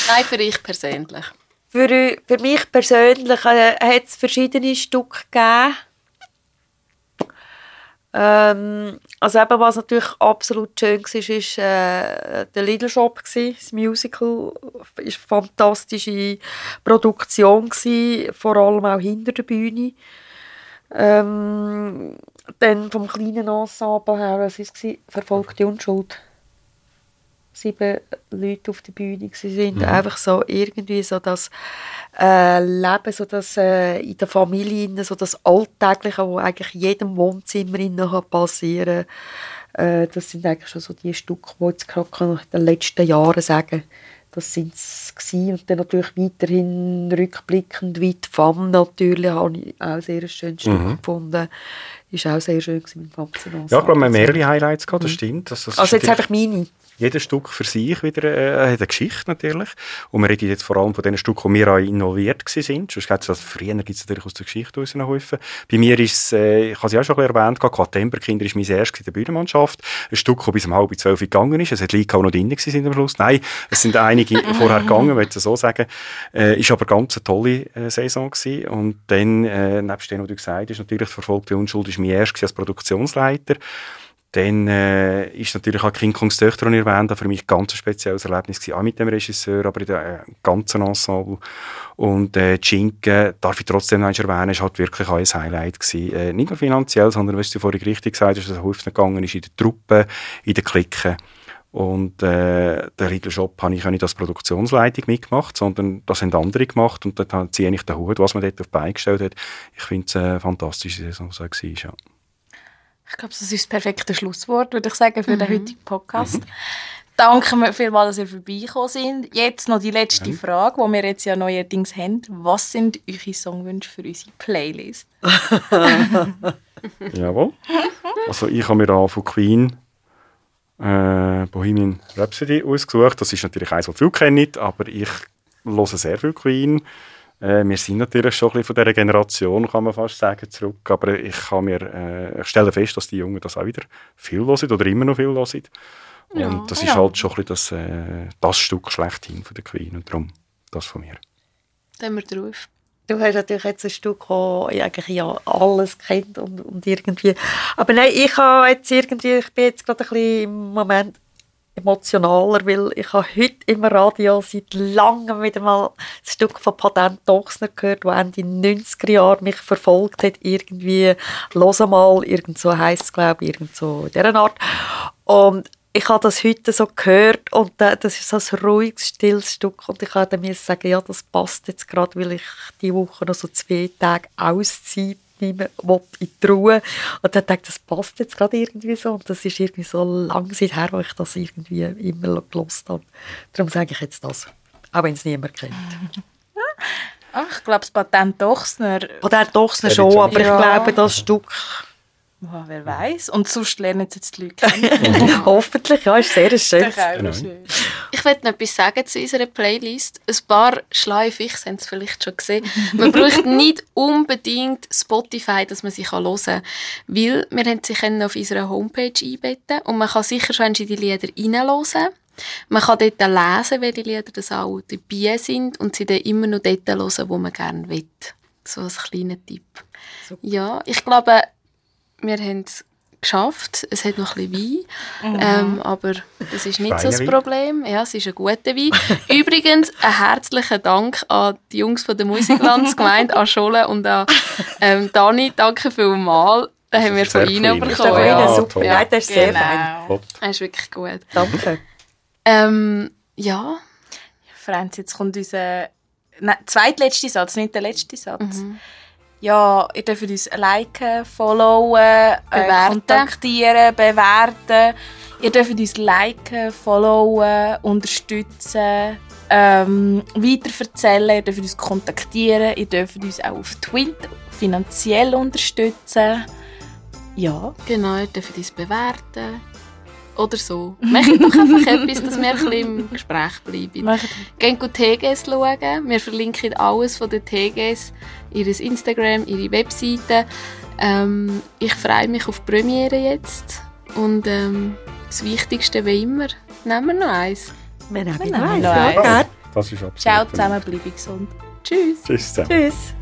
Nein, für ich persönlich. Für, für mich persönlich äh, hat es verschiedene Stücke gegeben. Ähm, also eben, was natürlich absolut schön war, war äh, der Little Shop, das Musical. War eine fantastische Produktion, vor allem auch hinter der Bühne. Ähm, dann vom kleinen Ensemble her, was war es? Verfolgte Unschuld sieben Leute auf der Bühne sind. Mhm. Einfach so irgendwie so das äh, Leben, so das äh, in der Familie, so das Alltägliche, wo eigentlich in jedem Wohnzimmer innen passieren äh, Das sind eigentlich schon so die Stücke, die jetzt gerade in den letzten Jahren sagen das sind es und dann natürlich weiterhin rückblickend wie die FAM natürlich habe ich auch sehr ein schönes Stück mhm. gefunden ist auch sehr schön mit dem Fabsen Ja, ich glaube, wir haben mehrere Highlights gehabt, das mhm. stimmt. Das, das also jetzt einfach meine jedes Stück für sich wieder äh, hat eine Geschichte natürlich. Und wir reden jetzt vor allem von den Stücken, wo wir auch involviert waren. Sonst gibt es das, früher gibt es natürlich aus der Geschichte rausgeholfen. Bei mir ist es, äh, ich habe es ja auch schon erwähnt, Quatemberkinder ist mein erstes in der Bühnenmannschaft. Ein Stück, das bis um halb zwölf gegangen ist. Es hat Leute auch noch drin sind am Schluss. Nein, es sind einige (laughs) vorher gegangen, würde ich so sagen. Äh, ist aber ganz eine tolle äh, Saison gewesen. Und dann, äh, nebst dem, was du gesagt hast, natürlich verfolgte Unschuld ist mein erstes als Produktionsleiter. Dann äh, ist natürlich auch King Kongs Töchter, die ich erwähnt für mich ein ganz spezielles Erlebnis gewesen, auch mit dem Regisseur, aber in dem äh, ganzen Ensemble. Und äh, Schinken, darf ich trotzdem noch erwähnen, ist halt wirklich auch ein Highlight gewesen. Äh, nicht nur finanziell, sondern, was du vorhin richtig gesagt hast, dass es hilft gegangen ist in der Truppe, in den Klicken. Und äh, der Riegel Shop habe ich nicht als Produktionsleitung mitgemacht, sondern das haben andere gemacht und dort ziehe ich den Hut, was man dort auf beigestellt hat. Ich finde es eine fantastische Saison, so war, ja. Ich glaube, das ist das perfekte Schlusswort, würde ich sagen, für mhm. den heutigen Podcast. Mhm. Danke vielmals, dass ihr vorbeigekommen sind. Jetzt noch die letzte ja. Frage, die wir jetzt ja neuerdings haben. Was sind eure Songwünsche für unsere Playlist? (laughs) Jawohl. Also ich habe mir da von Queen äh, Bohemian Rhapsody ausgesucht. Das ist natürlich eins, das viele kennen, aber ich höre sehr viel Queen. Äh, wir sind natürlich schon ein bisschen von dieser Generation, kann man fast sagen, zurück. Aber ich, kann mir, äh, ich stelle fest, dass die Jungen das auch wieder viel hören oder immer noch viel hören. Und ja, das ist ja. halt schon ein bisschen das, äh, das Stück schlechthin von der Queen. Und darum das von mir. Dann wir drauf. Du hast natürlich jetzt ein Stück, das eigentlich ja alles kennt und, und irgendwie... Aber nein, ich habe jetzt irgendwie, ich bin jetzt gerade ein bisschen im Moment emotionaler, weil ich habe heute im Radio seit langem wieder mal ein Stück von Patent Dochsner gehört, das Ende 90er Jahre mich verfolgt hat, irgendwie «Los mal», irgend so heisst es, glaube ich, irgend so in dieser Art. Und ich habe das heute so gehört und das ist so ein ruhiges, stilles Stück und ich habe mir sagen, ja, das passt jetzt gerade, weil ich die Woche noch so zwei Tage Auszeit mitnehmen will in die Ruhe. Und dann denkt das passt jetzt gerade irgendwie so. Und das ist irgendwie so lange her, wo ich das irgendwie immer gelost habe. Darum sage ich jetzt das. Auch wenn es niemand kennt. (laughs) Ach, ich glaube, das Patent Dochsner. Patent Dochsner schon, aber ja. ich glaube, das Stück Oh, wer weiß? Und sonst lernen sie jetzt die Leute kennen. (laughs) (laughs) Hoffentlich, ja, ist sehr schön. Genau. Ich möchte noch etwas sagen zu unserer Playlist. Ein paar Schleifichs haben es vielleicht schon gesehen. Man (laughs) braucht nicht unbedingt Spotify, dass man sie hören kann. Weil wir haben sie auf unserer Homepage einbetten und man kann sicher schon in die Lieder reinhören. Man kann dort lesen, welche Lieder das auch dabei sind und sie dann immer noch dort hören, wo man gerne will. So ein kleiner Tipp. Super. Ja, ich glaube, wir haben es geschafft. Es hat noch ein bisschen Wein, mhm. ähm, aber das ist nicht so das Problem. Ja, es ist ein guter Wein. (laughs) Übrigens, ein herzlichen Dank an die Jungs von der Musiklandsgemeinde, an Scholle und an ähm, Dani. Danke vielmals. Den haben wir von Ihnen bekommen. Ja, ja, super. Ja, das ist sehr genau. fein. Das ist wirklich gut. Danke. Ähm, ja. Franz, jetzt kommt unser Nein, zweitletzter Satz, nicht der letzte Satz. Mhm ja, ihr dürft uns liken, followen, äh, kontaktieren, bewerten. Ihr dürft uns liken, followen, unterstützen, ähm, weiterverzählen. Ihr dürft uns kontaktieren. Ihr dürft uns auch auf Twitter finanziell unterstützen. Ja. Genau, ihr dürft uns bewerten. Oder so. Macht doch einfach (laughs) etwas, dass wir ein bisschen im Gespräch bleiben. Geht gut TGS schauen. Wir verlinken alles von den TGS, ihr Instagram, ihre Webseite. Ähm, ich freue mich auf die Premiere jetzt. Und ähm, das Wichtigste wie immer, nehmen wir noch eins. Wir nehmen noch eins. Das ist absolut. Ciao zusammen, bleibe gesund. Tschüss. Tschüss zusammen. Tschüss.